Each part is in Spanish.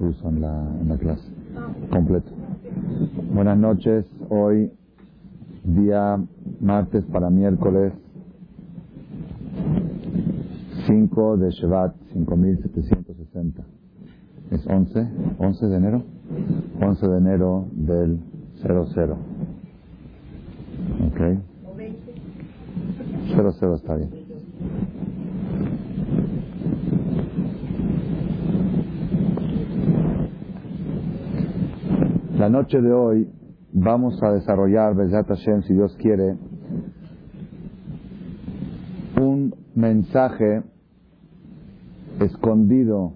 uso en la, en la clase. Completo. Buenas noches. Hoy, día martes para miércoles 5 de Shevat, 5760. ¿Es 11? ¿11 de enero? 11 de enero del 00. ¿Ok? 00 está bien. La noche de hoy vamos a desarrollar, Bezat Hashem, si Dios quiere, un mensaje escondido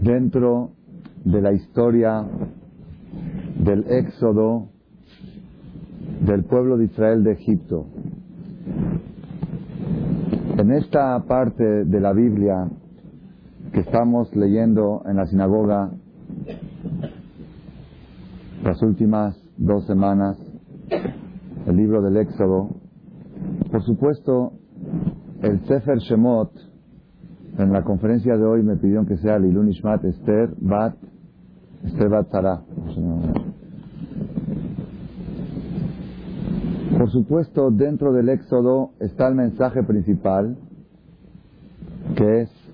dentro de la historia del éxodo del pueblo de Israel de Egipto. En esta parte de la Biblia que estamos leyendo en la sinagoga las últimas dos semanas, el libro del Éxodo, por supuesto, el Sefer Shemot, en la conferencia de hoy me pidieron que sea Lilun Ishmat Esther Bat, Esther Bat Sarah. Por supuesto, dentro del Éxodo está el mensaje principal, que es,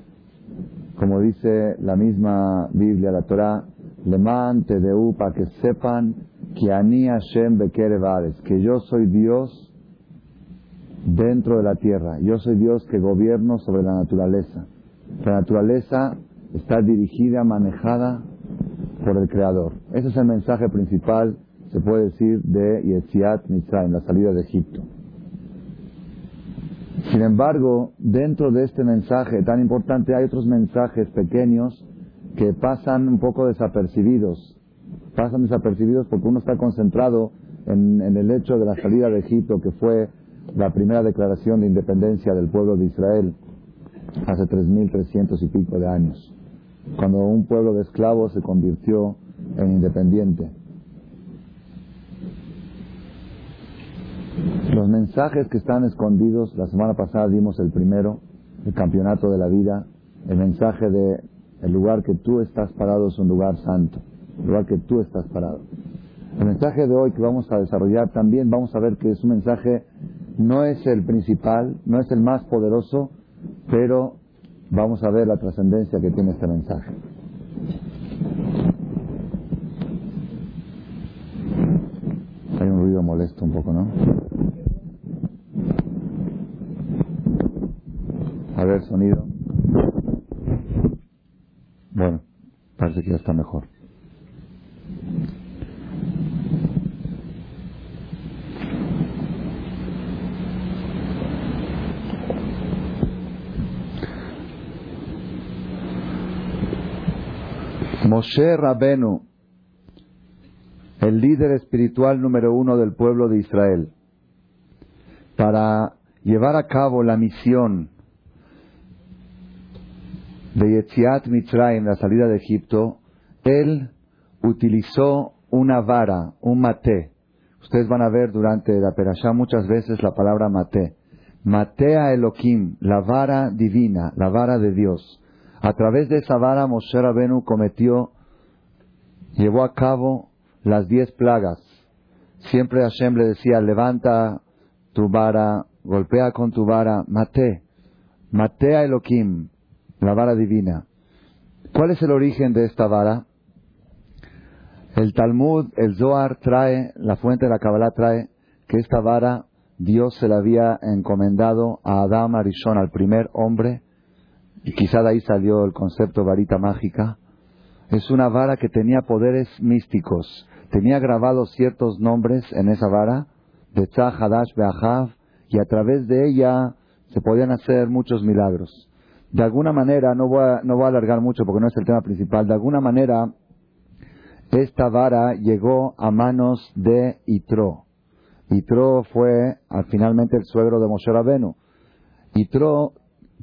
como dice la misma Biblia, la Torah, Leman Tedeu, para que sepan que Ani Hashem Bekerevades, que yo soy Dios dentro de la tierra. Yo soy Dios que gobierno sobre la naturaleza. La naturaleza está dirigida, manejada por el Creador. Ese es el mensaje principal, se puede decir, de Yetziat Mitzrayim, la salida de Egipto. Sin embargo, dentro de este mensaje tan importante hay otros mensajes pequeños que pasan un poco desapercibidos. Pasan desapercibidos porque uno está concentrado en, el hecho de la salida de Egipto, que fue la primera declaración de independencia del pueblo de Israel hace 3.300 y pico de años, cuando un pueblo de esclavos se convirtió en independiente. Los mensajes que están escondidos, la semana pasada dimos el primero, el campeonato de la vida, el mensaje de el lugar que tú estás parado es un lugar santo, el lugar que tú estás parado. El mensaje de hoy que vamos a desarrollar también vamos a ver que es un mensaje no es el principal, no es el más poderoso, pero vamos a ver la trascendencia que tiene este mensaje. Hay un ruido molesto un poco, ¿no? A ver, sonido. Bueno, parece que ya está mejor. Moshe Rabenu, el líder espiritual número uno del pueblo de Israel, para llevar a cabo la misión de Yetziat Mitzrayim, la salida de Egipto, él utilizó una vara, un mate. Ustedes van a ver durante la perashá muchas veces la palabra mate. Matea Elohim, la vara divina, la vara de Dios. A través de esa vara Moshe Rabenu cometió, llevó a cabo las diez plagas. Siempre Hashem le decía, levanta tu vara, golpea con tu vara, mate, mate a Elohim, la vara divina. ¿Cuál es el origen de esta vara? El Talmud, el Zohar trae, la fuente de la Kabbalah trae que esta vara Dios se la había encomendado a Adam Arishon, al primer hombre, y quizá de ahí salió el concepto varita mágica, es una vara que tenía poderes místicos. Tenía grabados ciertos nombres en esa vara, de Tzah, Hadash, Beahav, y a través de ella se podían hacer muchos milagros. De alguna manera, no voy, a, no voy a alargar mucho porque no es el tema principal, de alguna manera esta vara llegó a manos de Itro. Itro fue finalmente el suegro de Moshe Rabenu. Itro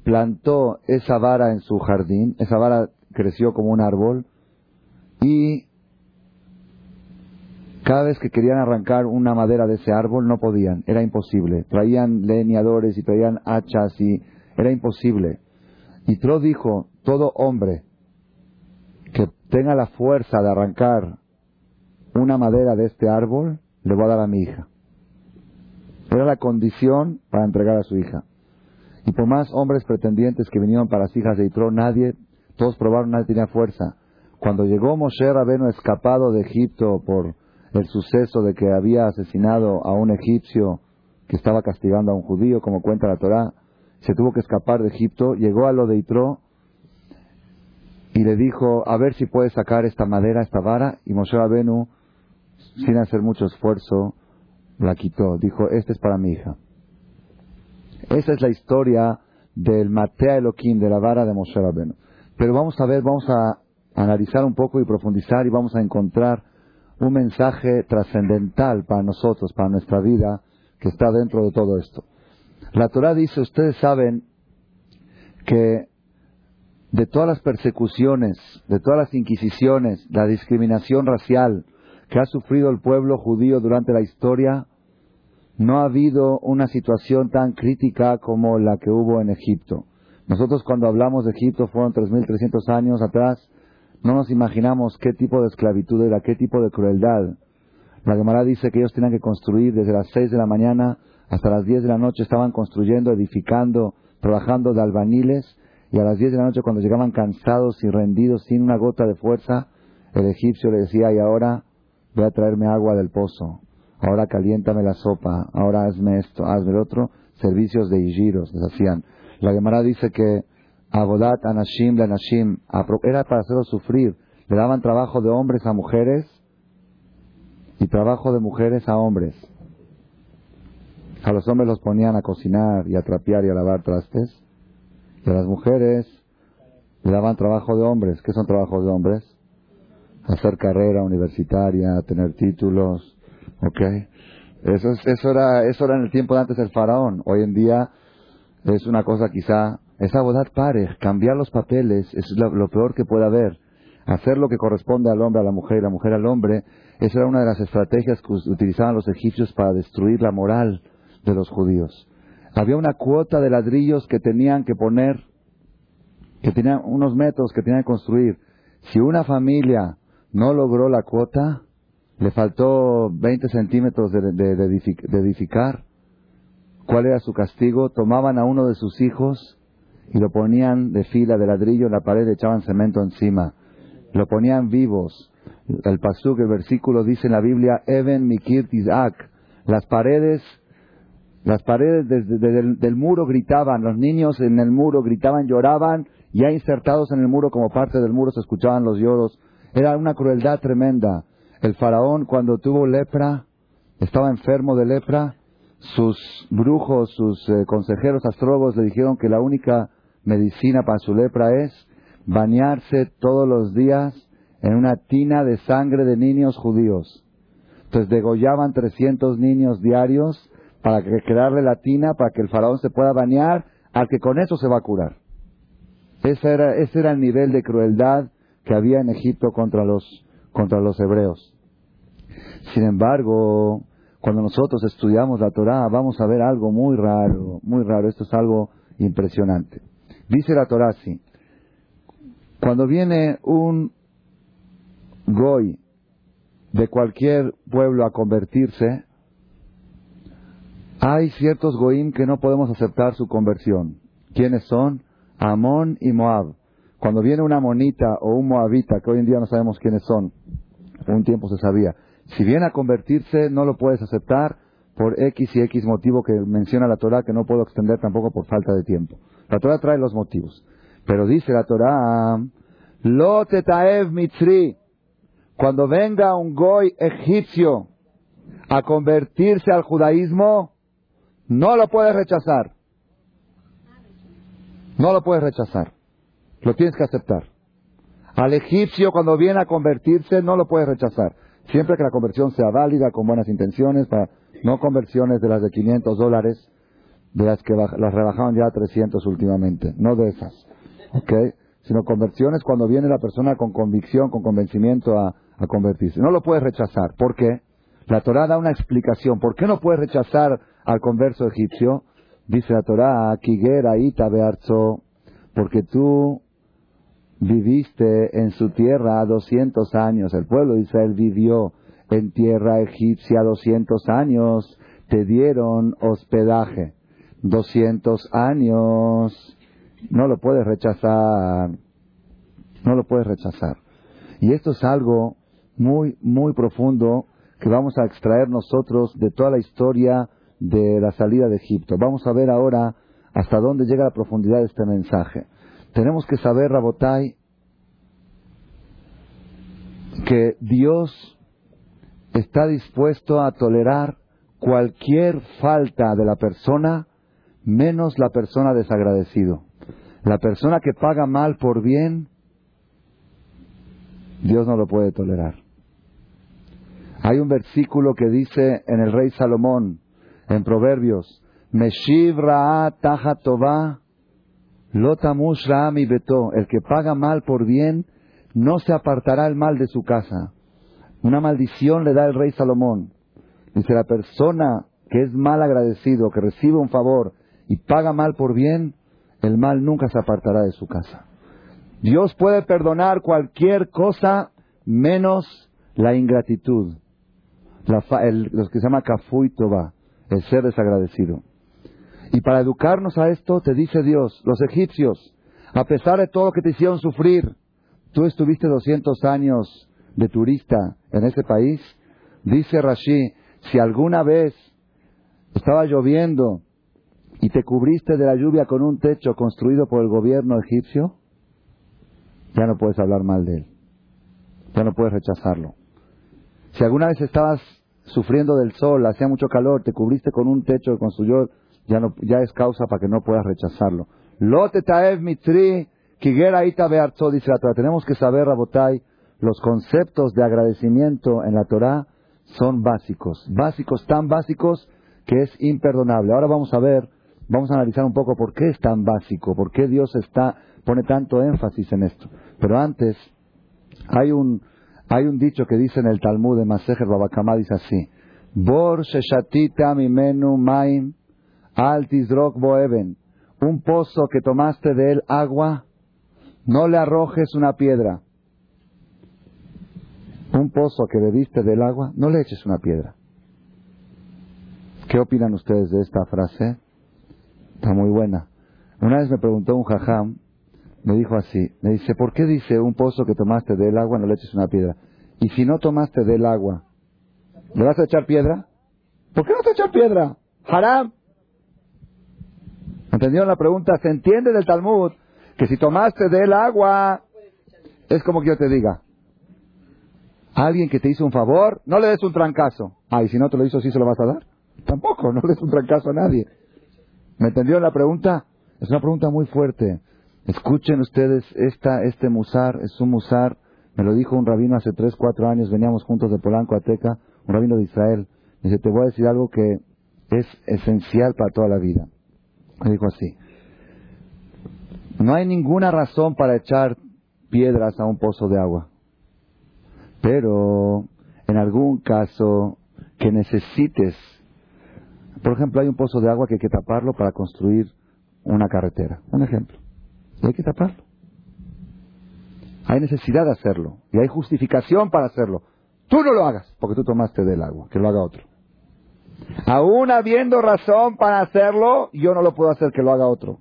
plantó esa vara en su jardín, esa vara creció como un árbol y cada vez que querían arrancar una madera de ese árbol no podían, era imposible. Traían leñadores y traían hachas y era imposible. Yitro dijo, todo hombre que tenga la fuerza de arrancar una madera de este árbol, le voy a dar a mi hija. Era la condición para entregar a su hija. Y por más hombres pretendientes que vinieron para las hijas de Yitro, nadie, todos probaron, nadie tenía fuerza. Cuando llegó Moshe Rabeno escapado de Egipto por el suceso de que había asesinado a un egipcio que estaba castigando a un judío, como cuenta la Torá, se tuvo que escapar de Egipto, llegó a lo de Yitro y le dijo, a ver si puede sacar esta madera, esta vara, y Moshe Rabenu, sin hacer mucho esfuerzo, la quitó. Dijo, esta es para mi hija. Esa es la historia del Matea Elohim, de la vara de Moshe Rabenu. Pero vamos a ver, vamos a analizar un poco y profundizar y vamos a encontrar un mensaje trascendental para nosotros, para nuestra vida, que está dentro de todo esto. La Torah dice, ustedes saben que de todas las persecuciones, de todas las inquisiciones, la discriminación racial que ha sufrido el pueblo judío durante la historia, no ha habido una situación tan crítica como la que hubo en Egipto. Nosotros cuando hablamos de Egipto fueron 3.300 años atrás, no nos imaginamos qué tipo de esclavitud era, qué tipo de crueldad. La Gemara dice que ellos tenían que construir desde las 6 de la mañana hasta las 10 de la noche, estaban construyendo, edificando, trabajando de albañiles, y a las 10 de la noche cuando llegaban cansados y rendidos, sin una gota de fuerza, el egipcio le decía, y ahora voy a traerme agua del pozo, ahora caliéntame la sopa, ahora hazme esto, hazme el otro, servicios de hijiros les hacían. La Gemara dice que Abodat Anashim la Anashim era para hacerlos sufrir. Le daban trabajo de hombres a mujeres y trabajo de mujeres a hombres. A los hombres los ponían a cocinar y a trapear y a lavar trastes. Y a las mujeres le daban trabajo de hombres. ¿Qué son trabajos de hombres? Hacer carrera universitaria, tener títulos. ¿Ok? Eso, eso, era, eso era en el tiempo de antes del faraón. Hoy en día es una cosa quizá es abodar pare, cambiar los papeles es lo, peor que puede haber. Hacer lo que corresponde al hombre a la mujer y la mujer al hombre, esa era una de las estrategias que utilizaban los egipcios para destruir la moral de los judíos. Había una cuota de ladrillos que tenían que poner, que tenían unos metros que tenían que construir. Si una familia no logró la cuota, le faltó 20 centímetros de edificar, ¿cuál era su castigo? Tomaban a uno de sus hijos y lo ponían de fila de ladrillo en la pared, echaban cemento encima. Lo ponían vivos. El pasuk, el versículo dice en la Biblia, Even Mikir. Las paredes, las paredes del muro gritaban, los niños en el muro gritaban, lloraban, ya insertados en el muro como parte del muro se escuchaban los lloros. Era una crueldad tremenda. El faraón cuando tuvo lepra, estaba enfermo de lepra, sus brujos, sus eh, consejeros astrólogos le dijeron que la única medicina para su lepra es bañarse todos los días en una tina de sangre de niños judíos. Entonces degollaban 300 niños diarios para que crearle la tina para que el faraón se pueda bañar, al que con eso se va a curar. Ese era, ese era el nivel de crueldad que había en Egipto contra los, contra los hebreos. Sin embargo, cuando nosotros estudiamos la Torah, vamos a ver algo muy raro, muy raro. Esto es algo impresionante. Dice la Torah así, cuando viene un goy de cualquier pueblo a convertirse, hay ciertos goim que no podemos aceptar su conversión. ¿Quiénes son? Amón y Moab. Cuando viene una monita o un moabita, que hoy en día no sabemos quiénes son, un tiempo se sabía, si viene a convertirse no lo puedes aceptar por X y X motivo que menciona la Torah que no puedo extender tampoco por falta de tiempo. La Torah trae los motivos. Pero dice la Torah, Lo tetaev mitzri, cuando venga un goy egipcio a convertirse al judaísmo, no lo puedes rechazar. No lo puedes rechazar. Lo tienes que aceptar. Al egipcio cuando viene a convertirse no lo puedes rechazar. Siempre que la conversión sea válida, con buenas intenciones, para no conversiones de las de 500 dólares, de las que las rebajaron ya a 300 últimamente, no de esas, ¿ok? Sino conversiones cuando viene la persona con convicción, con convencimiento a, convertirse. No lo puedes rechazar. ¿Por qué? La Torah da una explicación. ¿Por qué no puedes rechazar al converso egipcio? Dice la Torah, Kigera Ita Bearzo, porque tú viviste en su tierra 200 años. El pueblo de Israel vivió en tierra egipcia 200 años. Te dieron hospedaje. 200 años. No lo puedes rechazar. No lo puedes rechazar. Y esto es algo muy, muy profundo que vamos a extraer nosotros de toda la historia de la salida de Egipto. Vamos a ver ahora hasta dónde llega la profundidad de este mensaje. Tenemos que saber, Rabotai, que Dios está dispuesto a tolerar cualquier falta de la persona, menos la persona desagradecido. La persona que paga mal por bien, Dios no lo puede tolerar. Hay un versículo que dice en el rey Salomón, en Proverbios, Meshiv Ra'a Taja Tová, Lotamush mi Beto, el que paga mal por bien, no se apartará el mal de su casa. Una maldición le da el rey Salomón. Dice, la persona que es mal agradecido, que recibe un favor y paga mal por bien, el mal nunca se apartará de su casa. Dios puede perdonar cualquier cosa menos la ingratitud, la, lo que se llama y toba, el ser desagradecido. Y para educarnos a esto, te dice Dios, los egipcios, a pesar de todo lo que te hicieron sufrir, tú estuviste 200 años de turista en ese país, dice Rashi, si alguna vez estaba lloviendo y te cubriste de la lluvia con un techo construido por el gobierno egipcio, ya no puedes hablar mal de él, ya no puedes rechazarlo. Si alguna vez estabas sufriendo del sol, hacía mucho calor, te cubriste con un techo que construyó, ya, no, ya es causa para que no puedas rechazarlo. Lote taev mitri, kigera ita dice la Torah. Tenemos que saber, Rabotai, los conceptos de agradecimiento en la Torah son básicos, básicos, tan básicos que es imperdonable. Ahora vamos a ver, vamos a analizar un poco por qué es tan básico, por qué Dios está, pone tanto énfasis en esto. Pero antes, hay un, hay un dicho que dice en el Talmud de Masejer Babakama, dice así, Bor sheshatita mimenu maim altisrok boeben, un pozo que tomaste de él agua, no le arrojes una piedra un pozo que bebiste del agua, no le eches una piedra. ¿Qué opinan ustedes de esta frase? Está muy buena. Una vez me preguntó un jajam, me dijo así, me dice, ¿por qué dice un pozo que tomaste del agua no le eches una piedra? Y si no tomaste del agua, ¿le vas a echar piedra? ¿Por qué no te echar piedra? Haram. ¿Entendieron la pregunta? Se entiende del Talmud que si tomaste del agua, es como que yo te diga, alguien que te hizo un favor, no le des un trancazo. Ah, y si no te lo hizo, ¿sí se lo vas a dar? Tampoco, no le des un trancazo a nadie. ¿Me entendió la pregunta? Es una pregunta muy fuerte. Escuchen ustedes, esta, este musar es un musar, me lo dijo un rabino hace tres, cuatro años, veníamos juntos de Polanco a un rabino de Israel. Dice, te voy a decir algo que es esencial para toda la vida. Me dijo así, no hay ninguna razón para echar piedras a un pozo de agua. Pero en algún caso que necesites, por ejemplo, hay un pozo de agua que hay que taparlo para construir una carretera. Un ejemplo. Hay que taparlo. Hay necesidad de hacerlo. Y hay justificación para hacerlo. Tú no lo hagas, porque tú tomaste del agua, que lo haga otro. Aún habiendo razón para hacerlo, yo no lo puedo hacer que lo haga otro.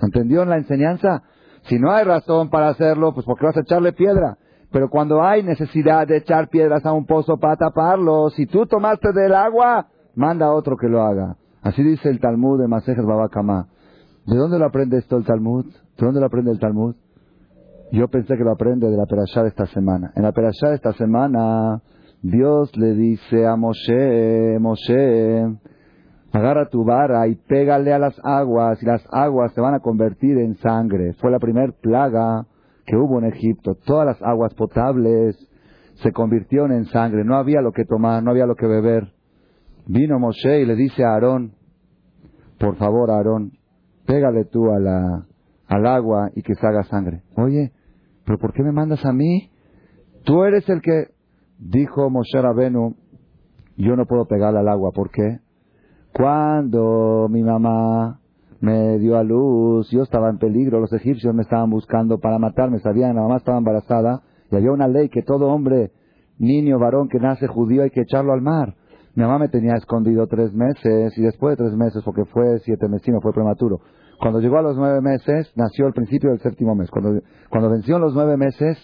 ¿Entendió en la enseñanza? Si no hay razón para hacerlo, pues ¿por qué vas a echarle piedra? Pero cuando hay necesidad de echar piedras a un pozo para taparlo, si tú tomaste del agua, manda a otro que lo haga. Así dice el Talmud de Masejet Babakama. ¿De dónde lo aprende esto el Talmud? ¿De dónde lo aprende el Talmud? Yo pensé que lo aprende de la Perashá de esta semana. En la Perashá de esta semana, Dios le dice a Moshe, Moshe, agarra tu vara y pégale a las aguas y las aguas se van a convertir en sangre. Fue la primer plaga que hubo en Egipto, todas las aguas potables se convirtieron en sangre, no había lo que tomar, no había lo que beber. Vino Moshe y le dice a Aarón, por favor Aarón, pégale tú al agua y que se haga sangre. Oye, pero ¿por qué me mandas a mí? Tú eres el que, dijo Moshe Rabenu, yo no puedo pegarle al agua, ¿por qué? Cuando mi mamá me dio a luz, yo estaba en peligro, los egipcios me estaban buscando para matarme, sabían, la mamá estaba embarazada y había una ley que todo hombre, niño, varón que nace judío hay que echarlo al mar. Mi mamá me tenía escondido tres meses y después de tres meses, porque fue siete meses, no fue prematuro. Cuando llegó a los nueve meses, nació el principio del séptimo mes. Cuando, cuando venció los nueve meses,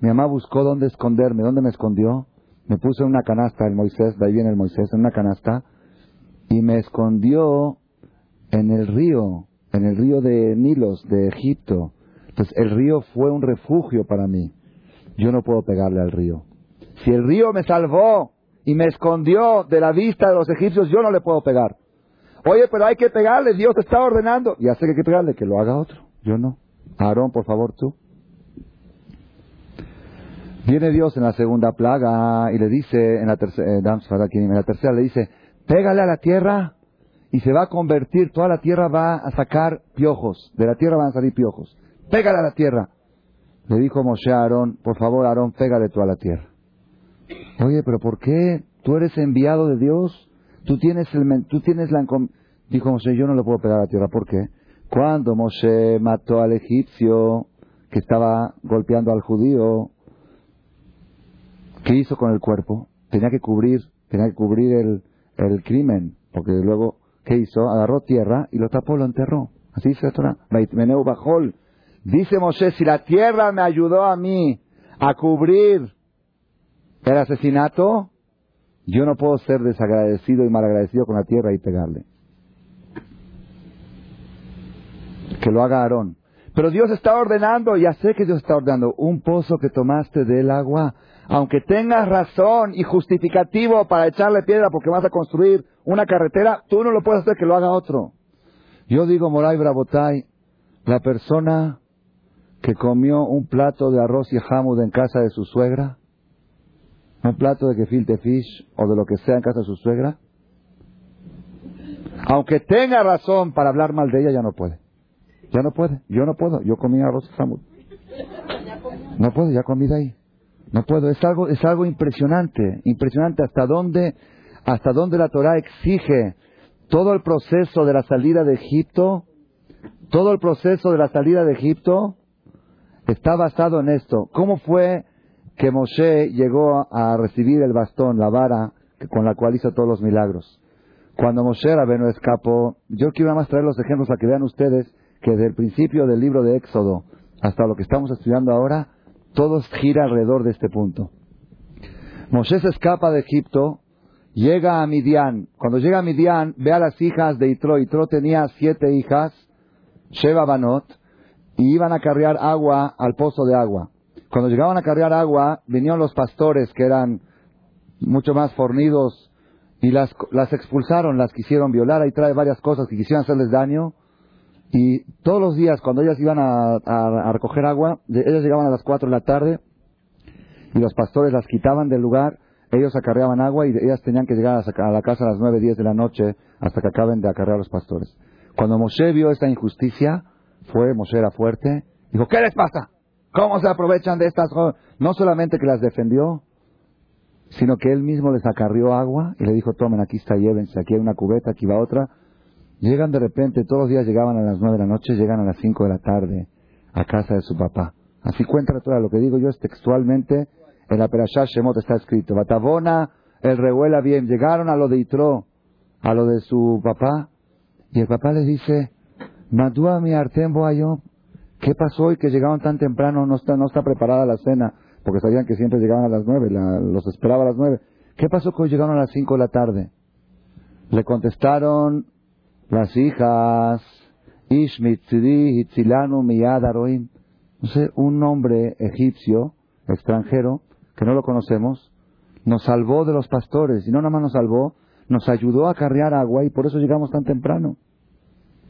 mi mamá buscó dónde esconderme. ¿Dónde me escondió? Me puso en una canasta, el Moisés, de ahí viene el Moisés, en una canasta, y me escondió en el río, en el río de Nilos, de Egipto. Entonces el río fue un refugio para mí. Yo no puedo pegarle al río. Si el río me salvó y me escondió de la vista de los egipcios, yo no le puedo pegar. Oye, pero hay que pegarle, Dios te está ordenando. Ya sé que hay que pegarle, que lo haga otro. Yo no. Aarón, por favor, tú. Viene Dios en la segunda plaga y le dice, en la, tercera, eh, en la tercera le dice, pégale a la tierra y se va a convertir, toda la tierra va a sacar piojos, de la tierra van a salir piojos. Pégale a la tierra. Le dijo Moshe a Aarón, por favor Aarón, pégale tú a la tierra. Oye, pero ¿por qué? Tú eres enviado de Dios, tú tienes, el, tú tienes la... Dijo Moshe, yo no le puedo pegar a la tierra, ¿por qué? Cuando Moshe mató al egipcio que estaba golpeando al judío, ¿qué hizo con el cuerpo? Tenía que cubrir, tenía que cubrir el, crimen, porque luego ¿Qué hizo? Agarró tierra y lo tapó, lo enterró. Así dice la Torah. Dice Moshe, si la tierra me ayudó a mí a cubrir el asesinato, yo no puedo ser desagradecido y malagradecido con la tierra y pegarle. Que lo haga Aarón. Pero Dios está ordenando, ya sé que Dios está ordenando, un pozo que tomaste del agua, aunque tengas razón y justificativo para echarle piedra porque vas a construir una carretera, tú no lo puedes hacer que lo haga otro. Yo digo, Moray Brabotay, la persona que comió un plato de arroz y jamud en casa de su suegra, un plato de gefilte fish o de lo que sea en casa de su suegra, aunque tenga razón para hablar mal de ella, ya no puede. Ya no puede. Yo no puedo. Yo comí arroz y jamud. No puedo, ya comí de ahí. No puedo. Es algo, es algo impresionante. Impresionante hasta dónde hasta dónde la Torah exige todo el proceso de la salida de Egipto, todo el proceso de la salida de Egipto está basado en esto. ¿Cómo fue que Moshe llegó a recibir el bastón, la vara con la cual hizo todos los milagros? Cuando Moshe Rabeno escapó, yo quiero más traer los ejemplos para que vean ustedes que desde el principio del libro de Éxodo hasta lo que estamos estudiando ahora, todo gira alrededor de este punto. Moshe se escapa de Egipto Llega a Midian. Cuando llega a Midian, ve a las hijas de Itro. Itro tenía siete hijas, Sheba Banot, y iban a cargar agua al pozo de agua. Cuando llegaban a cargar agua, vinieron los pastores que eran mucho más fornidos y las, las expulsaron, las quisieron violar. Ahí trae varias cosas que quisieron hacerles daño. Y todos los días, cuando ellas iban a, recoger agua, ellas llegaban a las cuatro de la tarde y los pastores las quitaban del lugar ellos acarreaban agua y ellas tenían que llegar a la casa a las nueve, diez de la noche hasta que acaben de acarrear los pastores. Cuando Moshe vio esta injusticia, fue, Moshe era fuerte, dijo, ¿qué les pasa? ¿Cómo se aprovechan de estas No solamente que las defendió, sino que él mismo les acarrió agua y le dijo, tomen, aquí está, llévense, aquí hay una cubeta, aquí va otra. Llegan de repente, todos los días llegaban a las nueve de la noche, llegan a las cinco de la tarde a casa de su papá. Así cuenta toda lo que digo yo es textualmente en la Perashá Shemot está escrito, Batabona, el revuela bien. Llegaron a lo de Itro, a lo de su papá, y el papá les dice, Madua mi artembo ayo, ¿qué pasó hoy que llegaron tan temprano? No está, no está preparada la cena, porque sabían que siempre llegaban a las nueve, los esperaba a las nueve. ¿Qué pasó que llegaron a las cinco de la tarde? Le contestaron las hijas, Hitzilanu. No sé, un hombre egipcio, extranjero, que no lo conocemos, nos salvó de los pastores, y no nada más nos salvó, nos ayudó a carrear agua y por eso llegamos tan temprano.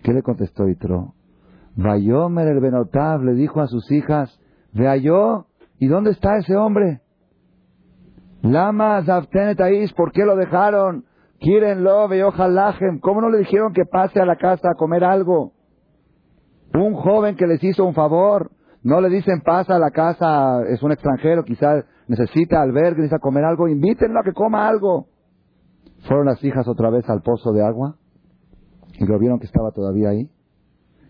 ¿Qué le contestó Itro? Vayomer el Benotab le dijo a sus hijas, vea yo, ¿y dónde está ese hombre? Lama Zavtenet ¿por qué lo dejaron? Quírenlo, Jalajem, ¿cómo no le dijeron que pase a la casa a comer algo? Un joven que les hizo un favor, no le dicen pasa a la casa, es un extranjero, quizás necesita albergue, necesita comer algo, invítenlo a que coma algo. Fueron las hijas otra vez al pozo de agua y lo vieron que estaba todavía ahí.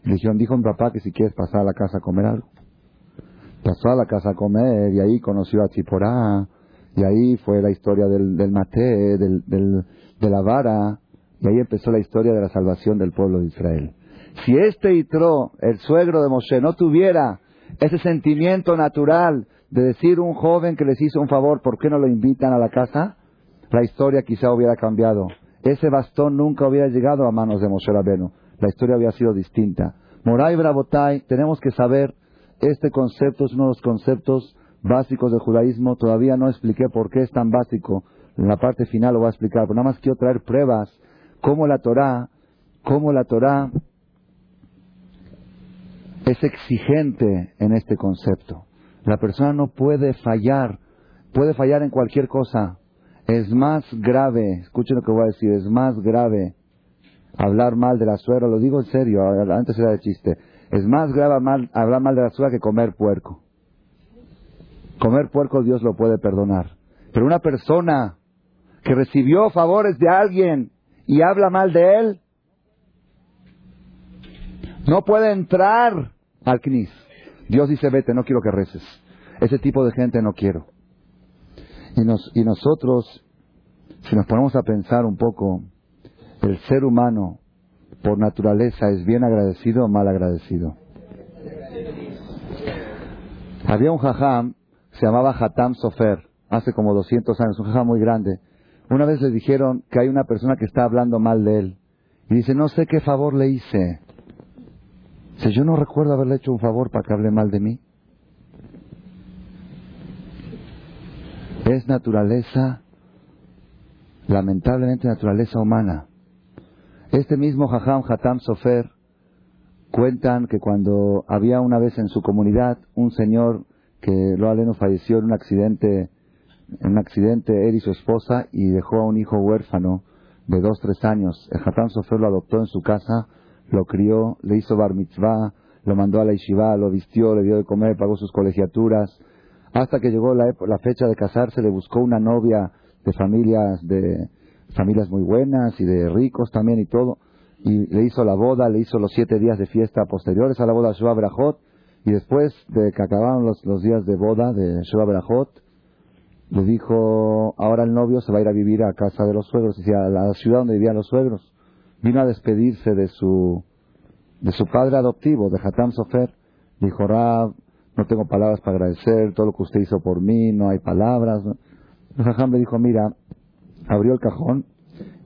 Le dijo mi papá que si quieres pasar a la casa a comer algo. Pasó a la casa a comer y ahí conoció a Chiporá. Y ahí fue la historia del, del Mate, del, de la vara. Y ahí empezó la historia de la salvación del pueblo de Israel. Si este Itro, el suegro de Moshe, no tuviera ese sentimiento natural de decir un joven que les hizo un favor, ¿por qué no lo invitan a la casa? La historia quizá hubiera cambiado. Ese bastón nunca hubiera llegado a manos de Moshe Rabenu. La historia había sido distinta. Moray Brabotay, tenemos que saber, este concepto es uno de los conceptos básicos del judaísmo. Todavía no expliqué por qué es tan básico. En la parte final lo voy a explicar, pero nada más quiero traer pruebas cómo la Torah, cómo la Torah es exigente en este concepto. La persona no puede fallar, puede fallar en cualquier cosa. Es más grave, escuchen lo que voy a decir, es más grave hablar mal de la suegra, lo digo en serio, antes era de chiste, es más grave hablar mal de la suegra que comer puerco. Comer puerco Dios lo puede perdonar. Pero una persona que recibió favores de alguien y habla mal de él, no puede entrar al CNIS. Dios dice, vete, no quiero que reces. Ese tipo de gente no quiero. Y, nos, y nosotros, si nos ponemos a pensar un poco, el ser humano, por naturaleza, es bien agradecido o mal agradecido. Había un jajam, se llamaba Hatam Sofer, hace como 200 años, un jajam muy grande. Una vez le dijeron que hay una persona que está hablando mal de él. Y dice, no sé qué favor le hice. Si yo no recuerdo haberle hecho un favor para que hable mal de mí. Es naturaleza, lamentablemente naturaleza humana. Este mismo Jajam Hatam Sofer cuentan que cuando había una vez en su comunidad un señor que lo aleno falleció en un accidente, en un accidente él y su esposa y dejó a un hijo huérfano de dos tres años. El Hatam Sofer lo adoptó en su casa lo crió, le hizo bar mitzvah, lo mandó a la yeshiva, lo vistió, le dio de comer, pagó sus colegiaturas. Hasta que llegó la, la fecha de casarse, le buscó una novia de familias de familias muy buenas y de ricos también y todo. Y le hizo la boda, le hizo los siete días de fiesta posteriores a la boda Shua Berajot. Y después de que acabaron los, los días de boda de Shua Berajot, le dijo, ahora el novio se va a ir a vivir a casa de los suegros, decía, a la ciudad donde vivían los suegros vino a despedirse de su, de su padre adoptivo, de Hatam Sofer. Dijo, Rab, no tengo palabras para agradecer todo lo que usted hizo por mí, no hay palabras. El le dijo, mira, abrió el cajón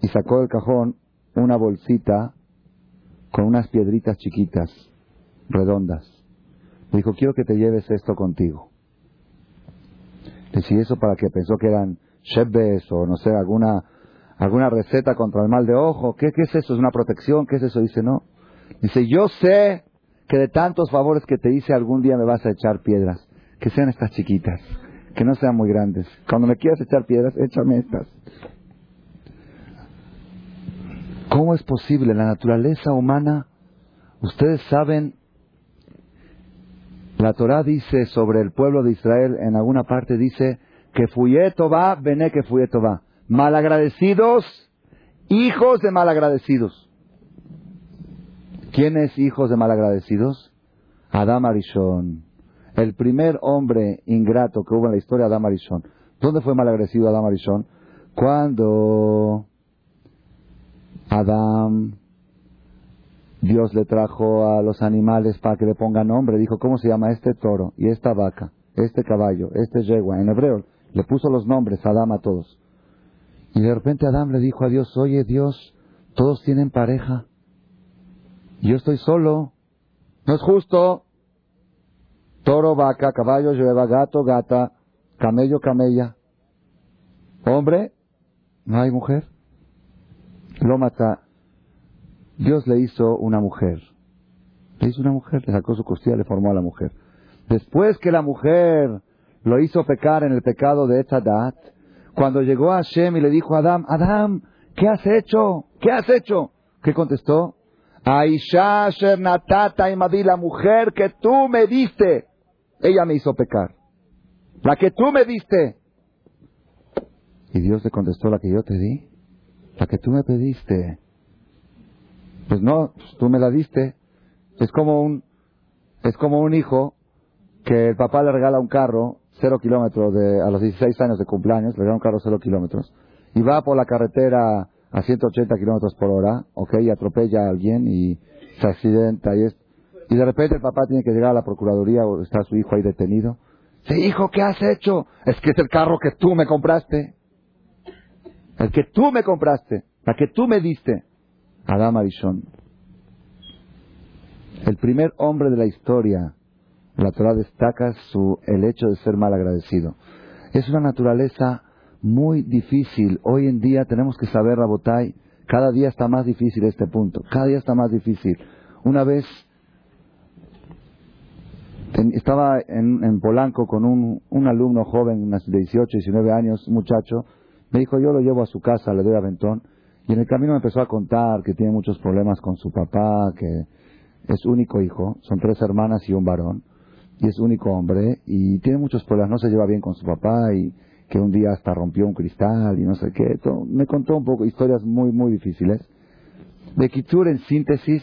y sacó del cajón una bolsita con unas piedritas chiquitas, redondas. Le dijo, quiero que te lleves esto contigo. Le dije, eso para que pensó que eran shebes o no sé, alguna alguna receta contra el mal de ojo. ¿Qué, ¿Qué es eso? ¿Es una protección? ¿Qué es eso? Dice, no. Dice, yo sé que de tantos favores que te hice algún día me vas a echar piedras. Que sean estas chiquitas, que no sean muy grandes. Cuando me quieras echar piedras, échame estas. ¿Cómo es posible? La naturaleza humana, ustedes saben, la Torah dice sobre el pueblo de Israel, en alguna parte dice, que fuyeto va, vené que fuyeto va malagradecidos, hijos de malagradecidos. ¿Quiénes hijos de malagradecidos? Adam Arishon, el primer hombre ingrato que hubo en la historia, Adam Arishon. ¿Dónde fue malagradecido Adam Arishon? Cuando Adam, Dios le trajo a los animales para que le pongan nombre. Dijo, ¿cómo se llama este toro? Y esta vaca, este caballo, este yegua. En hebreo le puso los nombres a Adam a todos. Y de repente Adán le dijo a Dios, oye Dios, todos tienen pareja. Yo estoy solo. No es justo. Toro, vaca, caballo, lleva gato, gata, camello, camella. Hombre, no hay mujer. Lo mata. Dios le hizo una mujer. Le hizo una mujer, le sacó su costilla, le formó a la mujer. Después que la mujer lo hizo pecar en el pecado de Etadat, cuando llegó a Hashem y le dijo a Adam, Adam, ¿qué has hecho? ¿Qué has hecho? ¿Qué contestó? Aisha Shernatata y la mujer que tú me diste, ella me hizo pecar. La que tú me diste. Y Dios le contestó, la que yo te di, la que tú me pediste. Pues no, tú me la diste. Es como un, es como un hijo que el papá le regala un carro, cero kilómetros de, a los 16 años de cumpleaños, le regala un carro cero kilómetros, y va por la carretera a 180 kilómetros por hora, ok, y atropella a alguien y se accidenta y es, y de repente el papá tiene que llegar a la procuraduría o está su hijo ahí detenido. Sí, hijo, ¿qué has hecho? Es que es el carro que tú me compraste. El que tú me compraste, la que tú me diste. Adam Arishon. El primer hombre de la historia, la Torah destaca su, el hecho de ser mal agradecido. Es una naturaleza muy difícil. Hoy en día tenemos que saber, Rabotai, cada día está más difícil este punto. Cada día está más difícil. Una vez estaba en, Polanco con un, alumno joven, unos 18, 19 años, muchacho. Me dijo, yo lo llevo a su casa, le doy aventón. Y en el camino me empezó a contar que tiene muchos problemas con su papá, que es único hijo, son tres hermanas y un varón, y es único hombre, y tiene muchos problemas, no se lleva bien con su papá, y que un día hasta rompió un cristal, y no sé qué. me contó un poco historias muy, muy difíciles. De Kitsur, en síntesis,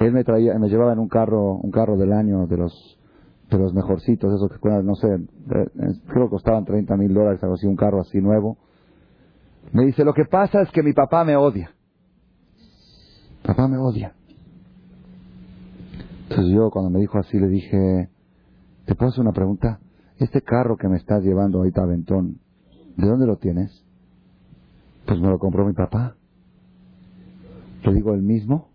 él me traía, me llevaba en un carro, un carro del año de los, de los mejorcitos, esos que no sé, creo que costaban 30 mil dólares, algo así, un carro así nuevo. Me dice, lo que pasa es que mi papá me odia. Papá me odia. Entonces yo cuando me dijo así le dije, ¿te puedo hacer una pregunta? Este carro que me estás llevando ahorita a ¿de dónde lo tienes? Pues me lo compró mi papá. Le digo, ¿el mismo?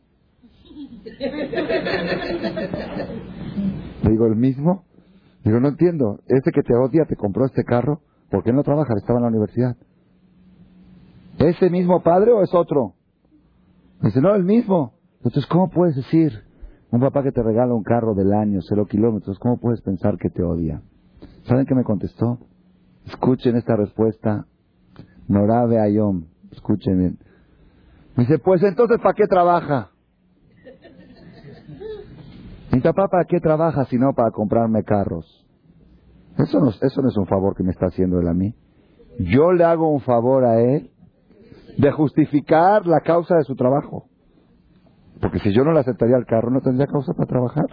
Le digo, ¿el mismo? Digo, no entiendo. Este que te odia te compró este carro. ¿Por qué no trabaja? Estaba en la universidad. ¿Ese mismo padre o es otro? dice, no, el mismo. Entonces, ¿cómo puedes decir un papá que te regala un carro del año, cero kilómetros, ¿cómo puedes pensar que te odia? ¿Saben qué me contestó? Escuchen esta respuesta. Norabe Ayom. Escuchen bien. Dice, pues entonces, ¿para qué trabaja? Mi papá, ¿para qué trabaja si no para comprarme carros? Eso no, eso no es un favor que me está haciendo él a mí. Yo le hago un favor a él de justificar la causa de su trabajo. Porque si yo no le aceptaría el carro, no tendría causa para trabajar.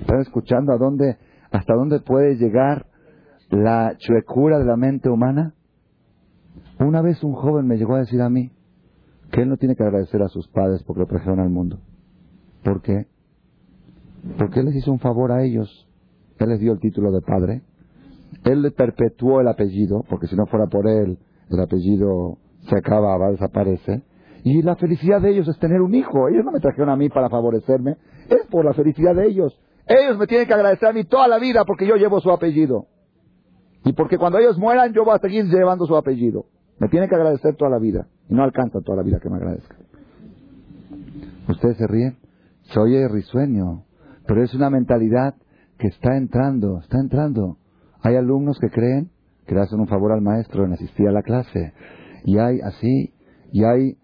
¿Están escuchando a dónde, hasta dónde puede llegar la chuecura de la mente humana? Una vez un joven me llegó a decir a mí que él no tiene que agradecer a sus padres porque lo trajeron al mundo. ¿Por qué? Porque él les hizo un favor a ellos. Él les dio el título de padre. Él le perpetuó el apellido, porque si no fuera por él, el apellido se acababa, desaparece. Y la felicidad de ellos es tener un hijo. Ellos no me trajeron a mí para favorecerme, es por la felicidad de ellos. Ellos me tienen que agradecer a mí toda la vida porque yo llevo su apellido. Y porque cuando ellos mueran yo voy a seguir llevando su apellido. Me tienen que agradecer toda la vida. Y no alcanza toda la vida que me agradezcan. ¿Ustedes se ríen? Se oye risueño. Pero es una mentalidad que está entrando, está entrando. Hay alumnos que creen que le hacen un favor al maestro en asistir a la clase. Y hay así, y hay,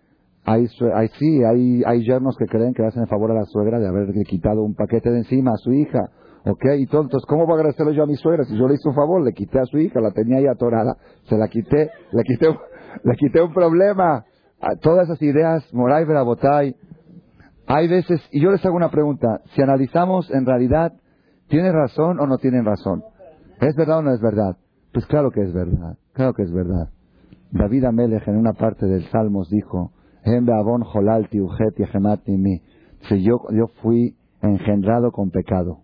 hay, sí, hay, hay yernos que creen que le hacen el favor a la suegra de haberle quitado un paquete de encima a su hija. ¿Ok? Y todo, entonces, ¿cómo voy a agradecerle yo a mi suegra? Si yo le hice un favor, le quité a su hija, la tenía ahí atorada, se la quité, le quité, le quité un problema. todas esas ideas, Moray Brabotay, hay veces, y yo les hago una pregunta, si analizamos en realidad, ¿tienen razón o no tienen razón? ¿Es verdad o no es verdad? Pues claro que es verdad, claro que es verdad. David Amelech en una parte del Salmos dijo, si yo, yo fui engendrado con pecado.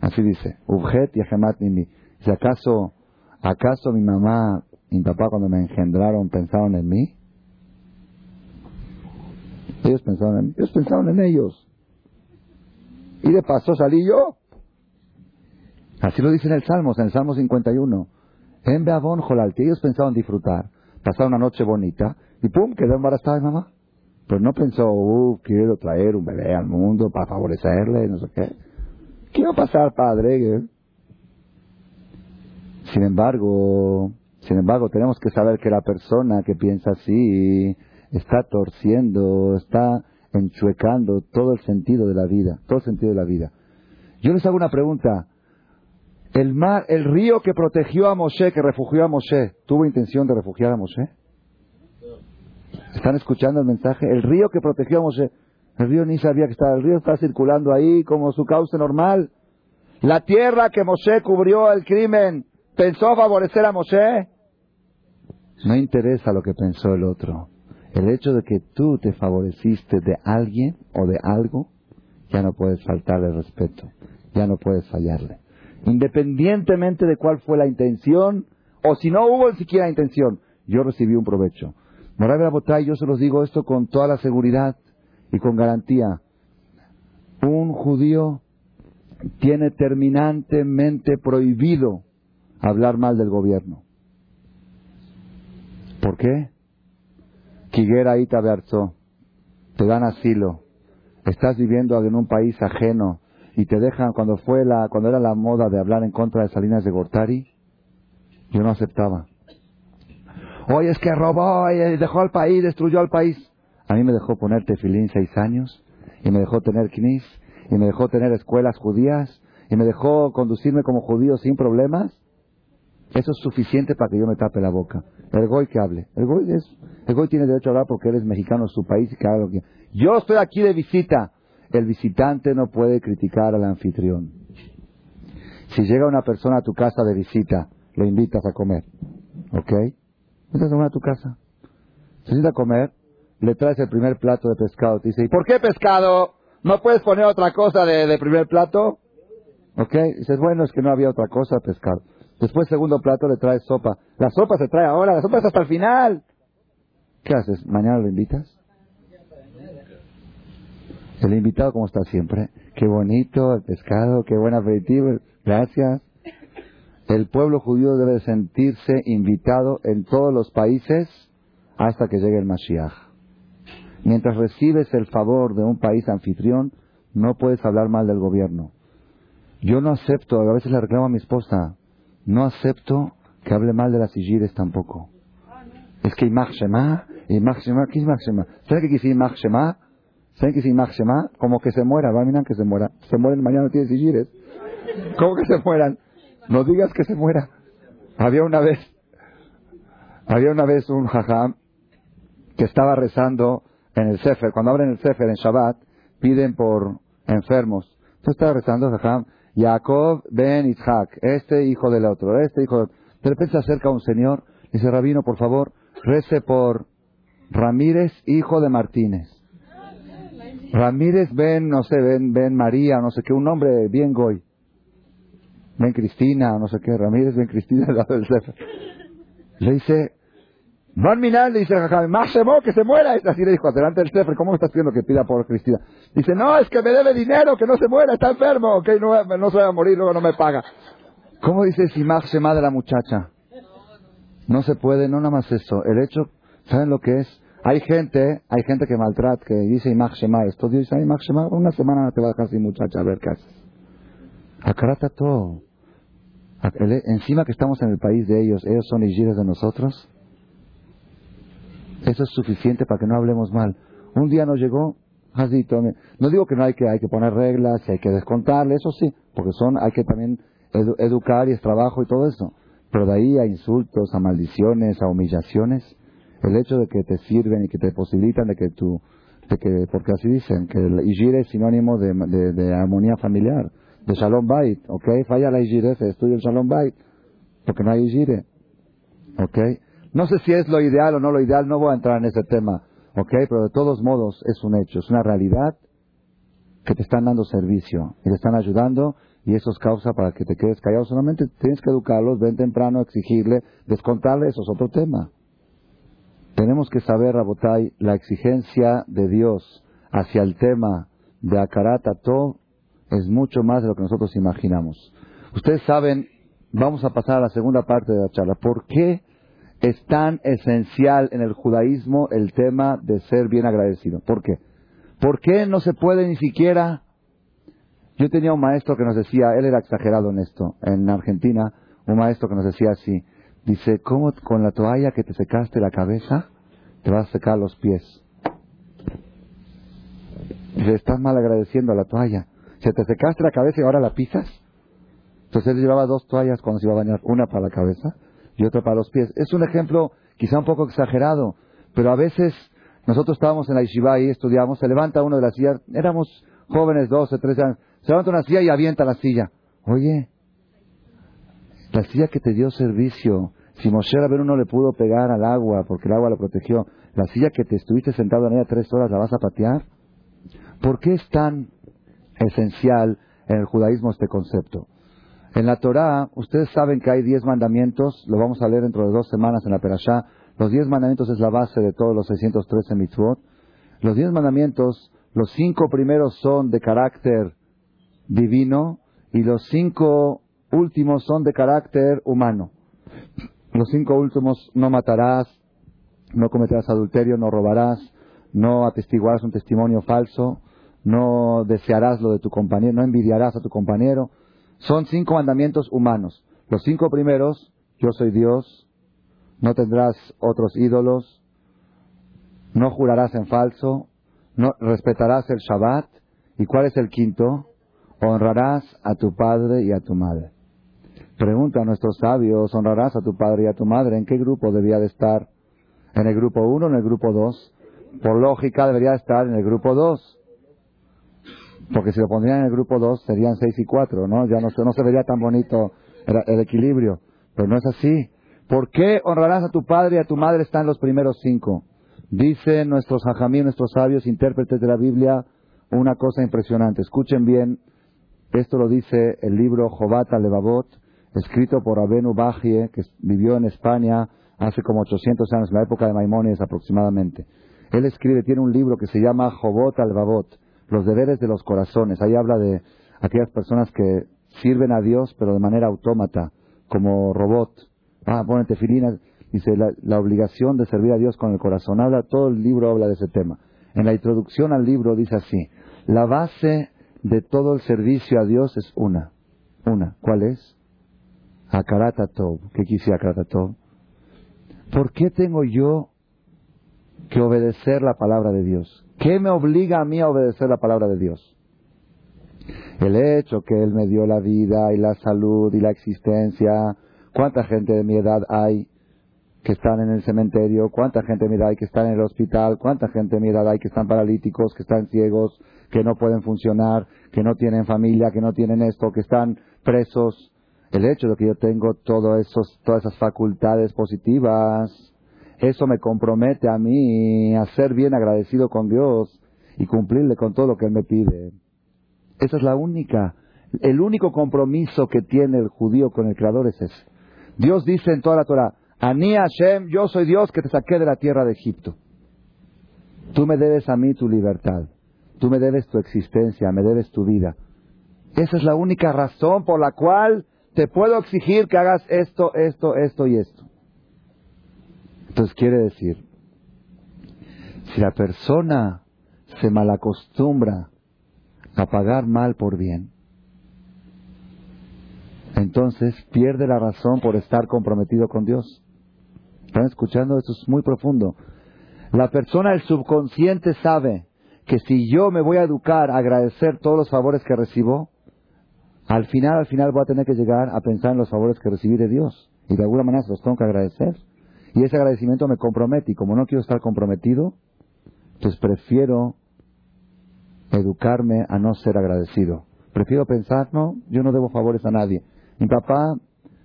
Así dice, Ubjet y Si acaso, acaso mi mamá y mi papá cuando me engendraron pensaron en mí? Ellos pensaron en, ellos pensaron en ellos. Y de paso salí yo. Así lo dice en el Salmos, en el Salmo 51. En Beabón Jolalti, ellos pensaban disfrutar, pasar una noche bonita, y pum, quedó embarazada mi mamá. Pero no pensó, uh, quiero traer un bebé al mundo para favorecerle, no sé qué. ¿Qué va a pasar, padre? Sin embargo, sin embargo, tenemos que saber que la persona que piensa así está torciendo, está enchuecando todo el sentido de la vida, todo el sentido de la vida. Yo les hago una pregunta. El mar, el río que protegió a Moshe, que refugió a Moshe, ¿tuvo intención de refugiar a Moshe? ¿Están escuchando el mensaje? El río que protegió a Moshe. El río ni sabía que estaba. El río está circulando ahí como su cauce normal. La tierra que Moshe cubrió el crimen, ¿pensó favorecer a Moshe? No interesa lo que pensó el otro. El hecho de que tú te favoreciste de alguien o de algo, ya no puedes faltarle respeto, ya no puedes fallarle. Independientemente de cuál fue la intención, o si no hubo siquiera intención, yo recibí un provecho. Moral Botay, yo se los digo esto con toda la seguridad y con garantía. Un judío tiene terminantemente prohibido hablar mal del gobierno. ¿Por qué? Kiguera Ita te dan asilo, estás viviendo en un país ajeno y te dejan cuando fue la cuando era la moda de hablar en contra de Salinas de Gortari, yo no aceptaba. Oye, es que robó, y dejó al país, destruyó al país. A mí me dejó poner tefilín seis años, y me dejó tener knis, y me dejó tener escuelas judías, y me dejó conducirme como judío sin problemas. Eso es suficiente para que yo me tape la boca. El goy que hable. El goy, es, el goy tiene derecho a hablar porque él es mexicano en su país y que haga lo que Yo estoy aquí de visita. El visitante no puede criticar al anfitrión. Si llega una persona a tu casa de visita, lo invitas a comer. ¿Ok? Invitas a a tu casa. Se sienta a comer, le traes el primer plato de pescado. Te dice, ¿y por qué pescado? ¿No puedes poner otra cosa de, de primer plato? ¿Ok? Dices, bueno, es que no había otra cosa, pescado. Después, segundo plato, le traes sopa. La sopa se trae ahora, la sopa es hasta el final. ¿Qué haces? ¿Mañana lo invitas? El invitado, como está siempre? Qué bonito el pescado, qué buen aperitivo. Gracias. El pueblo judío debe sentirse invitado en todos los países hasta que llegue el Mashiach. Mientras recibes el favor de un país anfitrión, no puedes hablar mal del gobierno. Yo no acepto, a veces le reclamo a mi esposa, no acepto que hable mal de las Sigires tampoco. Es que Imach Shema, Imach Shema, ¿qué es Imach Shema? ¿Saben qué quiere Imach Shema? ¿Saben qué? Como que se muera, va a que se muera. Se mueren mañana no tiene Sigires. ¿Cómo que se mueran? No digas que se muera. Había una vez, había una vez un jajam que estaba rezando en el Sefer. Cuando abren el Sefer en Shabbat, piden por enfermos. Entonces estaba rezando jajam Jacob ben Isaac, este hijo del otro, este hijo del otro. De repente se acerca un señor, dice, Rabino, por favor, rece por Ramírez, hijo de Martínez. Ramírez Ben, no sé, Ben, ben María, no sé qué, un nombre bien goy. Ben Cristina, no sé qué, Ramírez Ben Cristina, del. Le dice, Van Minal le dice a más que se muera. Así le dijo, delante del Sefer, ¿cómo me estás pidiendo que pida por Cristina? Dice, no, es que me debe dinero, que no se muera, está enfermo, que no, no se va a morir, luego no me paga. ¿Cómo dice Simach Shema de la muchacha? No se puede, no nada más eso. El hecho, ¿saben lo que es? Hay gente, hay gente que maltrata, que dice Imach Shema esto, dice Imach Shema, una semana te va a dejar sin muchacha, a ver qué haces. Acarata todo. Encima que estamos en el país de ellos, ellos son hijos de nosotros. Eso es suficiente para que no hablemos mal. Un día nos llegó, no digo que no hay que, hay que poner reglas, hay que descontarle, eso sí, porque son, hay que también educar y es trabajo y todo eso. Pero de ahí a insultos, a maldiciones, a humillaciones, el hecho de que te sirven y que te posibilitan de que tú, de que, porque así dicen, que el Ijire es sinónimo de, de, armonía familiar, de Shalom Bait, ¿ok? Falla la Ijire, se estudia el Shalom Bait, porque no hay Ijire, ¿ok? No sé si es lo ideal o no lo ideal, no voy a entrar en ese tema, ¿ok? Pero de todos modos es un hecho, es una realidad que te están dando servicio y te están ayudando y eso es causa para que te quedes callado. Solamente tienes que educarlos, ven temprano, exigirle, descontarle, eso es otro tema. Tenemos que saber, Rabotai, la exigencia de Dios hacia el tema de Akarata todo es mucho más de lo que nosotros imaginamos. Ustedes saben, vamos a pasar a la segunda parte de la charla. ¿Por qué es tan esencial en el judaísmo el tema de ser bien agradecido. ¿Por qué? ¿Por qué no se puede ni siquiera... Yo tenía un maestro que nos decía, él era exagerado en esto, en Argentina, un maestro que nos decía así, dice, ¿cómo con la toalla que te secaste la cabeza te vas a secar los pies? Dice, estás mal agradeciendo a la toalla. Se te secaste la cabeza y ahora la pisas. Entonces él llevaba dos toallas cuando se iba a bañar, una para la cabeza y otro para los pies. Es un ejemplo quizá un poco exagerado, pero a veces Nosotros estábamos en la yeshiva y estudiamos, se levanta uno de las sillas, éramos jóvenes, 12, 13 años, se levanta una silla y avienta la silla. Oye, la silla que te dio servicio, si Moshe Rabenu no le pudo pegar al agua porque el agua lo protegió, la silla que te estuviste sentado en ella tres horas, ¿la vas a patear? ¿Por qué es tan esencial en el judaísmo este concepto? En la Torá, ustedes saben que hay diez mandamientos, lo vamos a leer dentro de dos semanas en la Perashá. Los diez mandamientos es la base de todos los 613 mitzvot. Los diez mandamientos, los cinco primeros son de carácter divino y los cinco últimos son de carácter humano. Los cinco últimos, no matarás, no cometerás adulterio, no robarás, no atestiguarás un testimonio falso, no desearás lo de tu compañero, no envidiarás a tu compañero. Son cinco mandamientos humanos. Los cinco primeros, yo soy Dios, no tendrás otros ídolos, no jurarás en falso, no respetarás el Shabbat. ¿Y cuál es el quinto? Honrarás a tu padre y a tu madre. Pregunta a nuestros sabios, honrarás a tu padre y a tu madre. ¿En qué grupo debía de estar? ¿En el grupo uno o en el grupo dos? Por lógica debería estar en el grupo dos. Porque si lo pondrían en el grupo 2 serían 6 y 4, ¿no? Ya no se, no se vería tan bonito el, equilibrio. Pero no es así. ¿Por qué honrarás a tu padre y a tu madre están los primeros cinco? Dicen nuestros hajamí, nuestros sabios, intérpretes de la Biblia, una cosa impresionante. Escuchen bien, esto lo dice el libro Jobat Levavot, escrito por Abenu Bajie, que vivió en España hace como 800 años, en la época de Maimónides aproximadamente. Él escribe, tiene un libro que se llama Jobot Al-Babot, los deberes de los corazones. Ahí habla de aquellas personas que sirven a Dios, pero de manera autómata, como robot. Ah, ponen tefilinas. Dice, la, la, obligación de servir a Dios con el corazón. Habla, todo el libro habla de ese tema. En la introducción al libro dice así, la base de todo el servicio a Dios es una. Una. ¿Cuál es? Akaratatov. ¿Qué quisiera Akaratatov? ¿Por qué tengo yo que obedecer la palabra de Dios? ¿Qué me obliga a mí a obedecer la palabra de Dios? El hecho que Él me dio la vida y la salud y la existencia. ¿Cuánta gente de mi edad hay que están en el cementerio? ¿Cuánta gente de mi edad hay que están en el hospital? ¿Cuánta gente de mi edad hay que están paralíticos, que están ciegos, que no pueden funcionar, que no tienen familia, que no tienen esto, que están presos? El hecho de que yo tengo esos, todas esas facultades positivas eso me compromete a mí a ser bien agradecido con Dios y cumplirle con todo lo que Él me pide. Esa es la única, el único compromiso que tiene el judío con el Creador es ese. Dios dice en toda la Torah, Ani Hashem, yo soy Dios que te saqué de la tierra de Egipto. Tú me debes a mí tu libertad, tú me debes tu existencia, me debes tu vida. Esa es la única razón por la cual te puedo exigir que hagas esto, esto, esto y esto. Entonces quiere decir, si la persona se malacostumbra a pagar mal por bien, entonces pierde la razón por estar comprometido con Dios. ¿Están escuchando? Esto es muy profundo. La persona, el subconsciente sabe que si yo me voy a educar a agradecer todos los favores que recibo, al final, al final voy a tener que llegar a pensar en los favores que recibí de Dios. Y de alguna manera se los tengo que agradecer. Y ese agradecimiento me compromete. Y como no quiero estar comprometido, pues prefiero educarme a no ser agradecido. Prefiero pensar, no, yo no debo favores a nadie. Mi papá,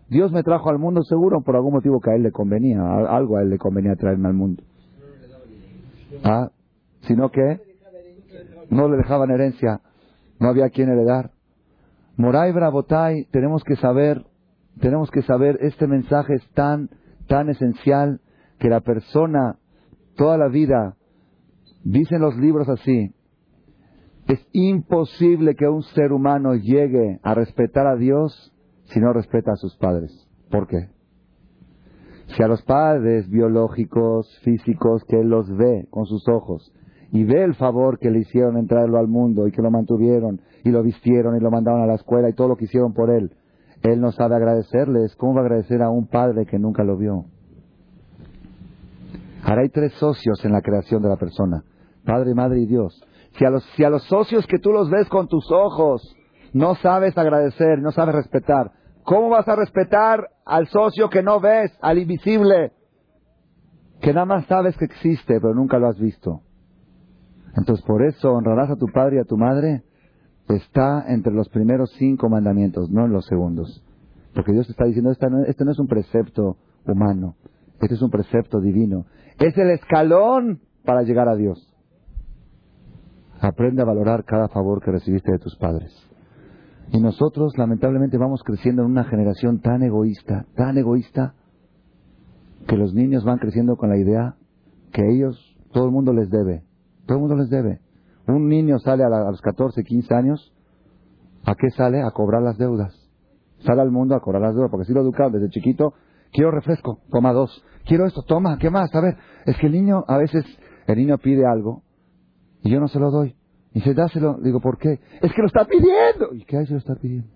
Dios me trajo al mundo seguro por algún motivo que a él le convenía. Algo a él le convenía traerme al mundo. Ah, sino que no le dejaban herencia. No había quien heredar. Moray Brabotay, tenemos que saber, tenemos que saber, este mensaje es tan tan esencial que la persona toda la vida, dicen los libros así, es imposible que un ser humano llegue a respetar a Dios si no respeta a sus padres. ¿Por qué? Si a los padres biológicos, físicos, que él los ve con sus ojos y ve el favor que le hicieron entrarlo al mundo y que lo mantuvieron y lo vistieron y lo mandaron a la escuela y todo lo que hicieron por él, él no sabe agradecerles. ¿Cómo va a agradecer a un padre que nunca lo vio? Ahora hay tres socios en la creación de la persona. Padre, madre y Dios. Si a los, si a los socios que tú los ves con tus ojos no sabes agradecer, no sabes respetar, ¿cómo vas a respetar al socio que no ves, al invisible? que nada más sabes que existe, pero nunca lo has visto. Entonces, por eso honrarás a tu padre y a tu madre está entre los primeros cinco mandamientos, no en los segundos. Porque Dios está diciendo, este no, es un precepto humano, este es un precepto divino. Es el escalón para llegar a Dios. Aprende a valorar cada favor que recibiste de tus padres. Y nosotros, lamentablemente, vamos creciendo en una generación tan egoísta, tan egoísta, que los niños van creciendo con la idea que ellos, todo el mundo les debe. Todo el mundo les debe. Un niño sale a, los 14, 15 años, ¿a qué sale? A cobrar las deudas. Sale al mundo a cobrar las deudas, porque si lo educan desde chiquito, quiero refresco, toma dos. Quiero esto, toma, ¿qué más? A ver, es que el niño, a veces, el niño pide algo y yo no se lo doy. Y dice, dáselo. Digo, ¿por qué? Es que lo está pidiendo. ¿Y qué hay si lo está pidiendo?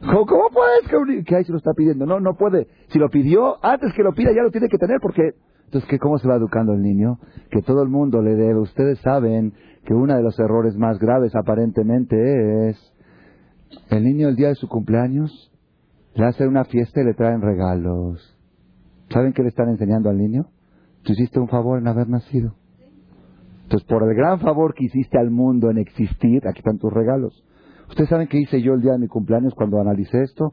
¿Cómo, puedes que ¿Qué hay si lo está pidiendo? No, no puede. Si lo pidió, antes que lo pida ya lo tiene que tener porque... Entonces, ¿qué, ¿cómo se va educando el niño? Que todo el mundo le debe. Ustedes saben que uno de los errores más graves aparentemente es el niño el día de su cumpleaños le hace una fiesta y le traen regalos. ¿Saben qué le están enseñando al niño? Tú hiciste un favor en haber nacido. Entonces, por el gran favor que hiciste al mundo en existir, aquí están tus regalos. Ustedes saben qué hice yo el día de mi cumpleaños cuando analicé esto.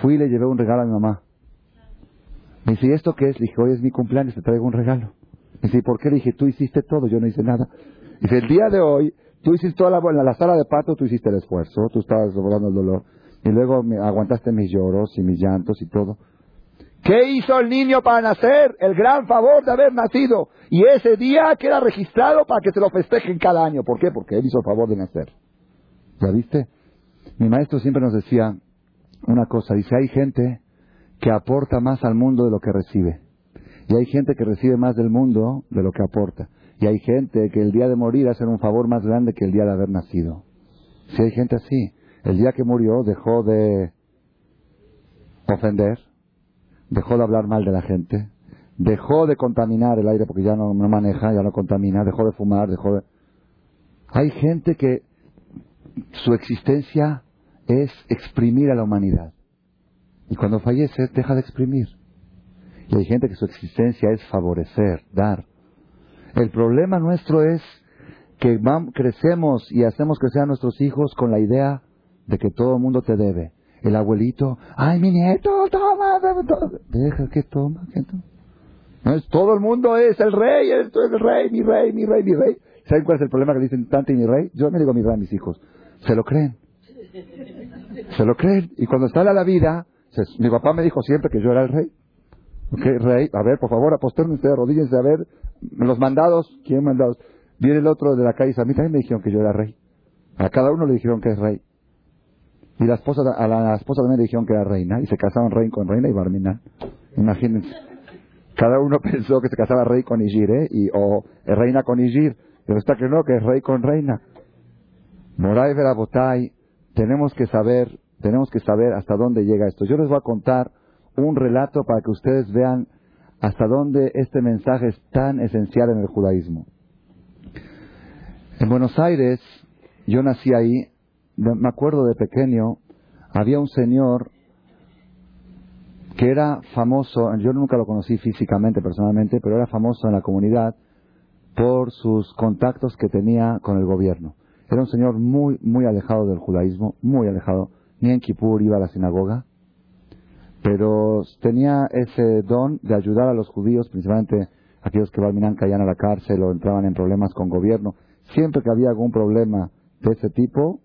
Fui y le llevé un regalo a mi mamá. Me dice, ¿y esto qué es? Le dije, hoy es mi cumpleaños, te traigo un regalo. Me dice, ¿y por qué? Le dije, tú hiciste todo, yo no hice nada. Dice, el día de hoy, tú hiciste toda la, en la sala de pato, tú hiciste el esfuerzo, tú estabas sobrando el dolor. Y luego me aguantaste mis lloros y mis llantos y todo. ¿Qué hizo el niño para nacer? El gran favor de haber nacido. Y ese día queda registrado para que se lo festejen cada año. ¿Por qué? Porque él hizo el favor de nacer. ¿Ya viste? Mi maestro siempre nos decía una cosa. Dice, hay gente que aporta más al mundo de lo que recibe. Y hay gente que recibe más del mundo de lo que aporta. Y hay gente que el día de morir hace un favor más grande que el día de haber nacido. Si hay gente así, el día que murió dejó de ofender, dejó de hablar mal de la gente, dejó de contaminar el aire porque ya no, maneja, ya no contamina, dejó de fumar, dejó de... Hay gente que su existencia es exprimir a la humanidad. Y cuando fallece, deja de exprimir. Y hay gente que su existencia es favorecer, dar. El problema nuestro es que crecemos y hacemos crecer a nuestros hijos con la idea de que todo el mundo te debe. El abuelito, ay, mi nieto, toma, deja que toma, que toma. No es, todo el mundo es el rey, es el rey, mi rey, mi rey, mi rey. ¿Saben cuál es el problema que dicen tanto y mi rey? Yo me digo mi rey a mis hijos. Se lo creen. Se lo creen. Y cuando sale a la vida, mi papá me dijo siempre que yo era el rey. ¿Ok, rey? A ver, por favor, aposternen ustedes, rodillense a ver los mandados. ¿Quién mandados? Viene el otro de la calle a mí también me dijeron que yo era rey. A cada uno le dijeron que es rey. Y la esposa, a la esposa también le dijeron que era reina. Y se casaban rey con reina y barminan. Imagínense. Cada uno pensó que se casaba rey con Igir, ¿eh? Y, o reina con Igir. Pero está que no, que es rey con reina. Moray Verabotay, tenemos que saber, tenemos que saber hasta dónde llega esto. Yo les voy a contar un relato para que ustedes vean hasta dónde este mensaje es tan esencial en el judaísmo. En Buenos Aires, yo nací ahí, me acuerdo de pequeño, había un señor que era famoso, yo nunca lo conocí físicamente, personalmente, pero era famoso en la comunidad por sus contactos que tenía con el gobierno. Era un señor muy, muy alejado del judaísmo, muy alejado. Ni en Kippur iba a la sinagoga, pero tenía ese don de ayudar a los judíos, principalmente aquellos que Balminan caían a la cárcel o entraban en problemas con gobierno. Siempre que había algún problema de ese tipo,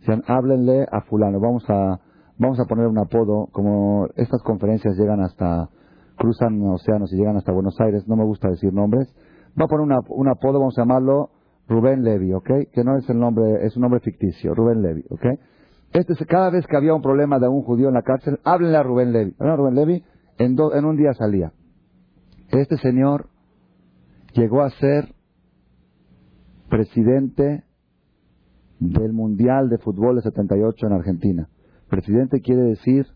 decían, háblenle a fulano, vamos a, vamos a poner un apodo, como estas conferencias llegan hasta, cruzan océanos y llegan hasta Buenos Aires, no me gusta decir nombres, va a poner un apodo, vamos a llamarlo Rubén Levi, ¿ok? Que no es el nombre, es un nombre ficticio, Rubén Levi, ¿ok? Este, cada vez que había un problema de un judío en la cárcel, háblenle a Rubén Levi. A Rubén Levi en, en un día salía. Este señor llegó a ser presidente del Mundial de Fútbol de 78 en Argentina. Presidente quiere decir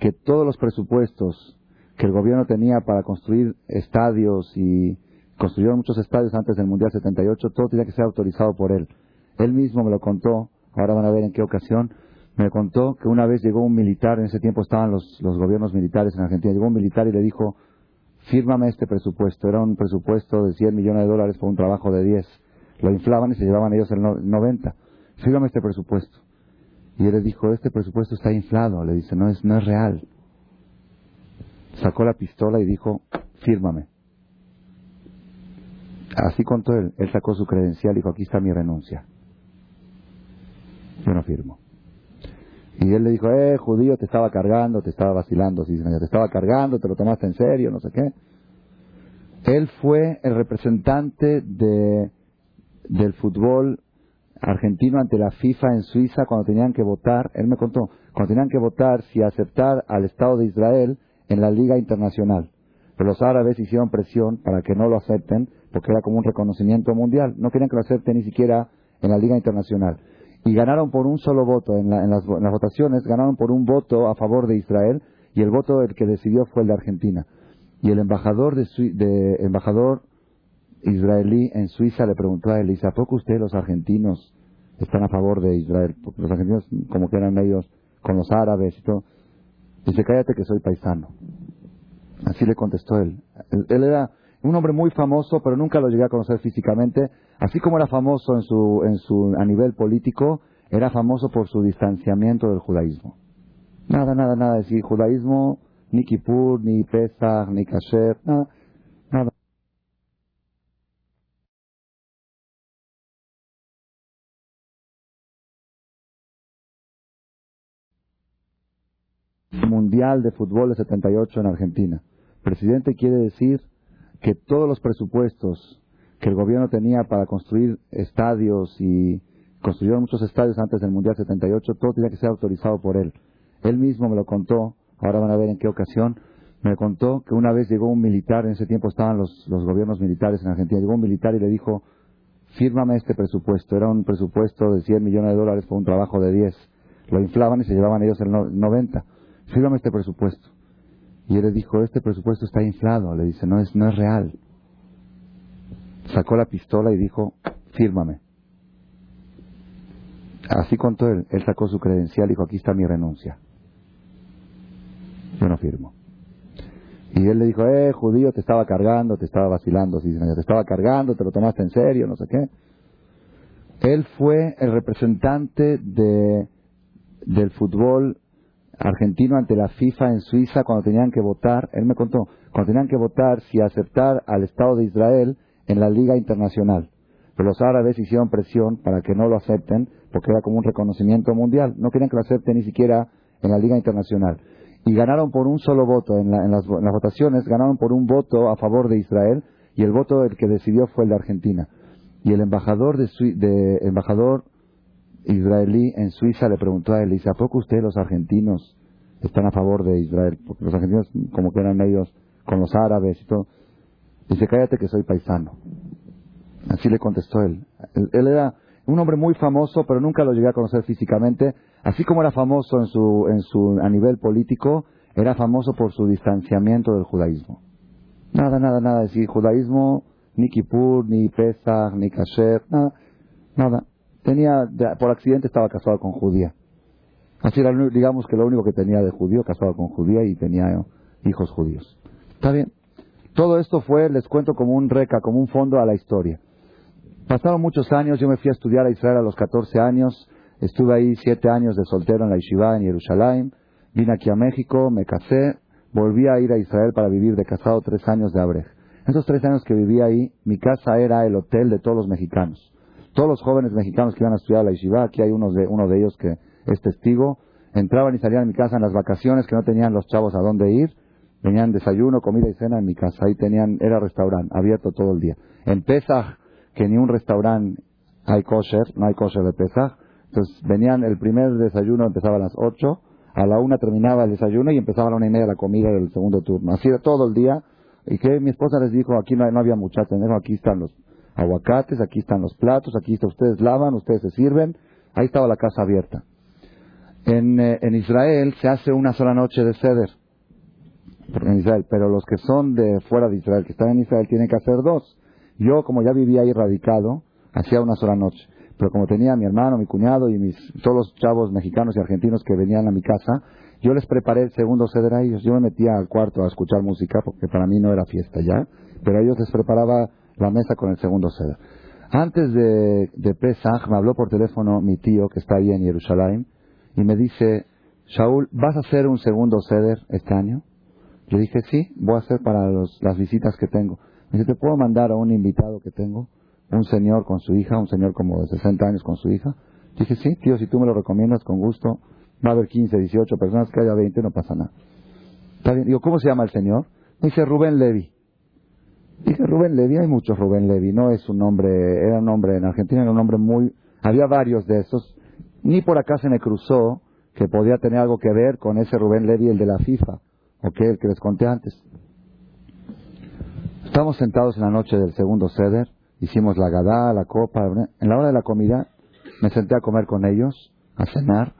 que todos los presupuestos que el gobierno tenía para construir estadios y construyeron muchos estadios antes del Mundial 78, todo tenía que ser autorizado por él. Él mismo me lo contó, ahora van a ver en qué ocasión, me contó que una vez llegó un militar, en ese tiempo estaban los, los gobiernos militares en Argentina, llegó un militar y le dijo, fírmame este presupuesto. Era un presupuesto de 100 millones de dólares por un trabajo de 10. Lo inflaban y se llevaban ellos el 90. Fírmame este presupuesto. Y él le dijo, este presupuesto está inflado. Le dice, no es, no es real. Sacó la pistola y dijo, fírmame. Así contó él. Él sacó su credencial y dijo, aquí está mi renuncia. Yo no firmo. Y él le dijo, eh, judío, te estaba cargando, te estaba vacilando, sí, te estaba cargando, te lo tomaste en serio, no sé qué. Él fue el representante de, del fútbol argentino ante la FIFA en Suiza cuando tenían que votar, él me contó, cuando tenían que votar si aceptar al Estado de Israel en la Liga Internacional. Pero los árabes hicieron presión para que no lo acepten, porque era como un reconocimiento mundial. No querían que lo acepten ni siquiera en la Liga Internacional. Y ganaron por un solo voto en, las, votaciones, ganaron por un voto a favor de Israel, y el voto el que decidió fue el de Argentina. Y el embajador, de, de embajador israelí en Suiza le preguntó a él, ¿a poco ustedes los argentinos están a favor de Israel? Porque los argentinos como que eran medios con los árabes y todo. Dice, cállate que soy paisano. Así le contestó él. él. era un hombre muy famoso, pero nunca lo llegué a conocer físicamente. Así como era famoso en su, en su, a nivel político, era famoso por su distanciamiento del judaísmo. Nada, nada, nada decir judaísmo, ni Kippur, ni Pesach, ni Kasher, nada, nada. Mundial de Fútbol de 78 en Argentina. Presidente quiere decir que todos los presupuestos que el gobierno tenía para construir estadios y construyeron muchos estadios antes del Mundial 78, todo tenía que ser autorizado por él. Él mismo me lo contó, ahora van a ver en qué ocasión, me contó que una vez llegó un militar, en ese tiempo estaban los, los gobiernos militares en Argentina, llegó un militar y le dijo, fírmame este presupuesto. Era un presupuesto de 100 millones de dólares por un trabajo de 10. Lo inflaban y se llevaban ellos el 90 fírmame este presupuesto. Y él le dijo, este presupuesto está inflado. Le dice, no es, no es real. Sacó la pistola y dijo, fírmame. Así contó él. Él sacó su credencial y dijo, aquí está mi renuncia. Yo no firmo. Y él le dijo, eh, judío, te estaba cargando, te estaba vacilando, sí, te estaba cargando, te lo tomaste en serio, no sé qué. Él fue el representante de, del fútbol argentino ante la FIFA en Suiza cuando tenían que votar, él me contó, cuando tenían que votar si aceptar al Estado de Israel en la Liga Internacional. Pero los árabes hicieron presión para que no lo acepten, porque era como un reconocimiento mundial. No querían que lo acepten ni siquiera en la Liga Internacional. Y ganaron por un solo voto en, las, votaciones, ganaron por un voto a favor de Israel, y el voto el que decidió fue el de Argentina. Y el embajador de, de embajador israelí en Suiza le preguntó a él, dice, ¿a poco ustedes los argentinos están a favor de Israel? Porque los argentinos como que eran medios con los árabes y todo. Dice, cállate que soy paisano. Así le contestó él. él. era un hombre muy famoso, pero nunca lo llegué a conocer físicamente. Así como era famoso en su, en su, a nivel político, era famoso por su distanciamiento del judaísmo. Nada, nada, nada. Decir judaísmo, ni Kippur, ni Pesach, ni Kasher, nada, nada. Tenía, por accidente estaba casado con judía. Así era, digamos que lo único que tenía de judío, casado con judía y tenía hijos judíos. Está bien. Todo esto fue, les cuento, como un reca, como un fondo a la historia. Pasaron muchos años, yo me fui a estudiar a Israel a los 14 años, estuve ahí siete años de soltero en la Yeshiva en Jerusalén, vine aquí a México, me casé, volví a ir a Israel para vivir de casado tres años de Abrej. Esos tres años que viví ahí, mi casa era el hotel de todos los mexicanos todos los jóvenes mexicanos que iban a estudiar a la Yeshiva, aquí hay uno de, uno de ellos que es testigo, entraban y salían de mi casa en las vacaciones que no tenían los chavos a dónde ir, tenían desayuno, comida y cena en mi casa, ahí tenían, era restaurante, abierto todo el día. En Pesach, que ni un restaurante hay kosher, no hay kosher de Pesach, entonces venían, el primer desayuno empezaba a las 8, a la una terminaba el desayuno y empezaba a la una y media la comida del segundo turno. Así era todo el día. Y que mi esposa les dijo, aquí no, no había muchachos, aquí están los aguacates, aquí están los platos, aquí está, ustedes lavan, ustedes se sirven. Ahí estaba la casa abierta. En, eh, en Israel se hace una sola noche de ceder. En pero los que son de fuera de Israel, que están en Israel, tienen que hacer dos. Yo, como ya vivía ahí radicado, hacía una sola noche. pero como tenía mi hermano, mi cuñado y mis, todos los chavos mexicanos y argentinos que venían a mi casa, yo les preparé el segundo ceder a ellos. Yo me metía al cuarto a escuchar música porque para mí no era fiesta ya, pero a ellos les preparaba la mesa con el segundo ceder. Antes de, de Pesach me habló por teléfono mi tío que está ahí en Jerusalén y me dice, Shaul, ¿vas a hacer un segundo ceder este año? Le dije, sí, voy a hacer para las visitas que tengo. Me ¿te puedo mandar a un invitado que tengo? Un señor con su hija, un señor como de 60 años con su hija. Dije, sí, tío, si tú me lo recomiendas, con gusto. Va a haber 15, 18 personas, que haya 20, no pasa nada. Está bien. Digo, ¿cómo se llama el señor? Me dice, Rubén Levi. Dije, Rubén Levi, hay muchos Rubén Levi. No es un nombre, era un nombre, en Argentina era un nombre muy... Había varios de esos. Ni por acá se me cruzó que podía tener algo que ver con ese Rubén Levi, el de la FIFA. ¿Ok? El que les conté antes. Estamos sentados en la noche del segundo ceder, hicimos la gadá, la copa. En la hora de la comida me senté a comer con ellos, a cenar.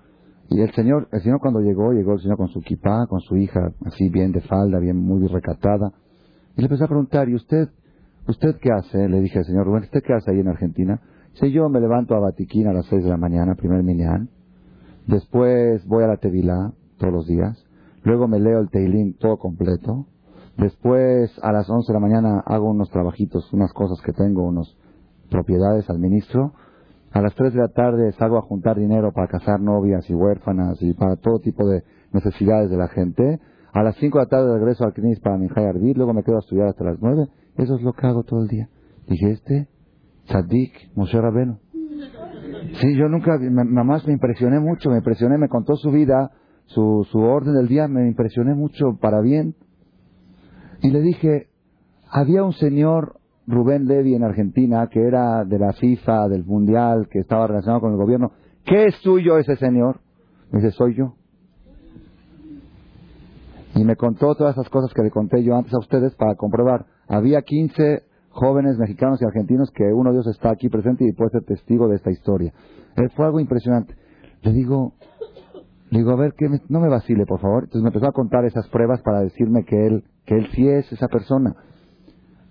Y el señor, el señor cuando llegó, llegó el señor con su kipá, con su hija, así bien de falda, bien muy recatada. Y le empecé a preguntar, ¿y usted, usted qué hace? Le dije al señor Rubén, ¿usted qué hace ahí en Argentina? Si yo me levanto a Batiquín a las seis de la mañana, primer minyan. Después voy a la Tevilá todos los días. Luego me leo el Teilín todo completo. Después, a las 11 de la mañana, hago unos trabajitos, unas cosas que tengo, unas propiedades, administro. A las 3 de la tarde salgo a juntar dinero para casar novias y huérfanas y para todo tipo de necesidades de la gente. A las 5 de la tarde regreso al CNIS para mi Arbit, luego me quedo a estudiar hasta las 9. Eso es lo que hago todo el día. Dije, este, Sadik, Moshe Rabeno. Sí, yo nunca, mamás me impresioné mucho, me impresioné, me contó su vida, su, orden del día, me impresioné mucho para bien. Y le dije, había un señor Rubén Levy en Argentina que era de la FIFA, del Mundial, que estaba relacionado con el gobierno. ¿Qué es suyo ese señor? Me dice, soy yo. Y me contó todas esas cosas que le conté yo antes a ustedes para comprobar. Había 15 jóvenes mexicanos y argentinos que uno de ellos está aquí presente y puede ser testigo de esta historia. Eh, fue algo impresionante. Le digo, le digo, a ver, que no me vacile, por favor. Entonces me empezó a contar esas pruebas para decirme que él, que él sí es esa persona.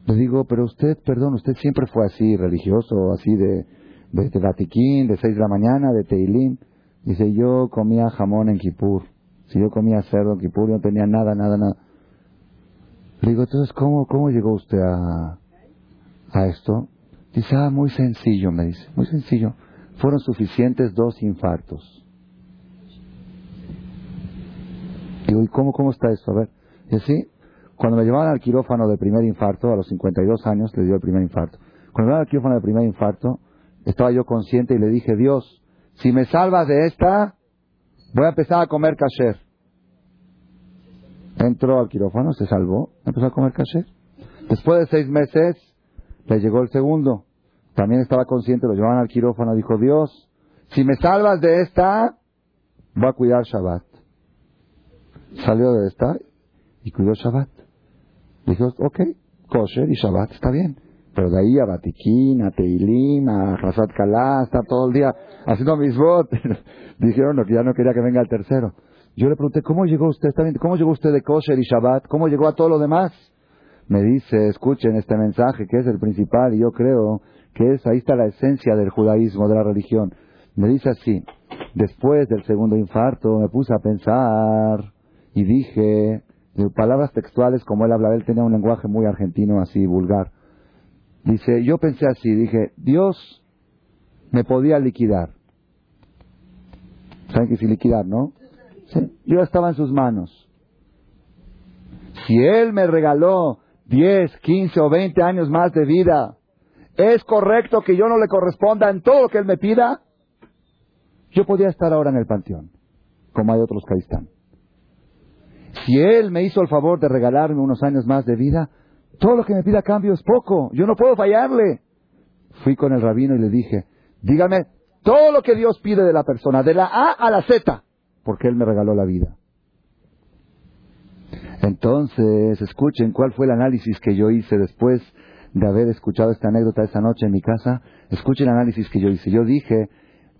Le digo, pero usted, perdón, usted siempre fue así, religioso, así de, de, de Vatiquín, de seis de la mañana, de Teilín. Dice, yo comía jamón en Kipur. Si yo comía cerdo en Kipur, yo no tenía nada, nada, nada. Le digo, entonces, ¿cómo, cómo llegó usted a, a esto? Dice, ah, muy sencillo, me dice, muy sencillo. Fueron suficientes dos infartos. Digo, ¿y cómo, cómo está esto? A ver. Y así, cuando me llevaban al quirófano del primer infarto, a los 52 años le dio el primer infarto. Cuando me llevaban al quirófano del primer infarto, estaba yo consciente y le dije, Dios, si me salvas de esta, voy a empezar a comer kasher. Entró al quirófano, se salvó, empezó a comer kasher. Después de seis meses, le llegó el segundo. También estaba consciente, lo llevaban al quirófano, dijo, Dios, si me salvas de esta, voy a cuidar Shabbat salió de esta y cuidó Shabbat. Dijo, ok, kosher y Shabbat está bien. Pero de ahí a Batiquín, a Teilim, a Hazat Kalá, está todo el día haciendo mis votos. Dijeron que ya no quería que venga el tercero. Yo le pregunté, ¿cómo llegó usted? ¿Cómo llegó usted de kosher y Shabbat? ¿Cómo llegó a todo lo demás? Me dice, escuchen este mensaje que es el principal y yo creo que es, ahí está la esencia del judaísmo, de la religión. Me dice así, después del segundo infarto me puse a pensar, y dije, palabras textuales como él hablaba, él tenía un lenguaje muy argentino, así vulgar. Dice, yo pensé así, dije, Dios me podía liquidar. ¿Saben qué es liquidar, no? Yo estaba en sus manos. Si Él me regaló 10, 15 o 20 años más de vida, ¿es correcto que yo no le corresponda en todo lo que Él me pida? Yo podía estar ahora en el panteón, como hay otros que ahí están. Si Él me hizo el favor de regalarme unos años más de vida, todo lo que me pida cambio es poco. Yo no puedo fallarle. Fui con el rabino y le dije, dígame todo lo que Dios pide de la persona, de la A a la Z, porque Él me regaló la vida. Entonces, escuchen cuál fue el análisis que yo hice después de haber escuchado esta anécdota esa noche en mi casa. Escuchen el análisis que yo hice. Yo dije,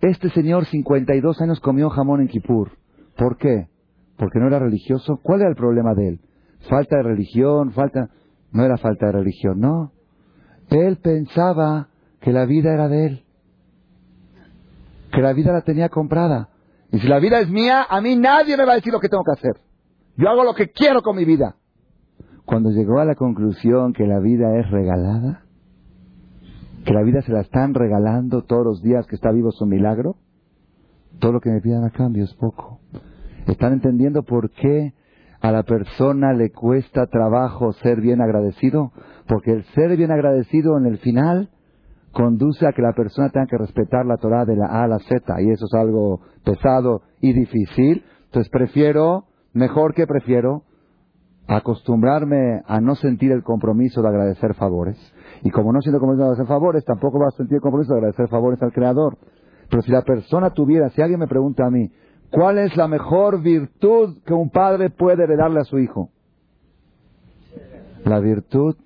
este señor 52 años comió jamón en Kipur. ¿Por qué? Porque no era religioso. ¿Cuál era el problema de él? Falta de religión, falta... No era falta de religión, no. Él pensaba que la vida era de él. que la vida la tenía comprada. Y si la vida es mía, a mí nadie me va a decir lo que tengo que hacer. Yo hago lo que quiero con mi vida. Cuando llegó a la conclusión que la vida es regalada, que la vida se la están regalando todos los días que está vivo su milagro, todo lo que me pidan a cambio es poco. ¿Están entendiendo por qué a la persona le cuesta trabajo ser bien agradecido? Porque el ser bien agradecido en el final conduce a que la persona tenga que respetar la Torah de la A a la Z, y eso es algo pesado y difícil. Entonces prefiero, mejor que prefiero, acostumbrarme a no sentir el compromiso de agradecer favores. Y como no siento el compromiso de agradecer favores, tampoco va a sentir el compromiso de agradecer favores al Creador. Pero si la persona tuviera, si alguien me pregunta a mí, ¿cuál es la mejor virtud que un padre puede heredarle a su hijo? La virtud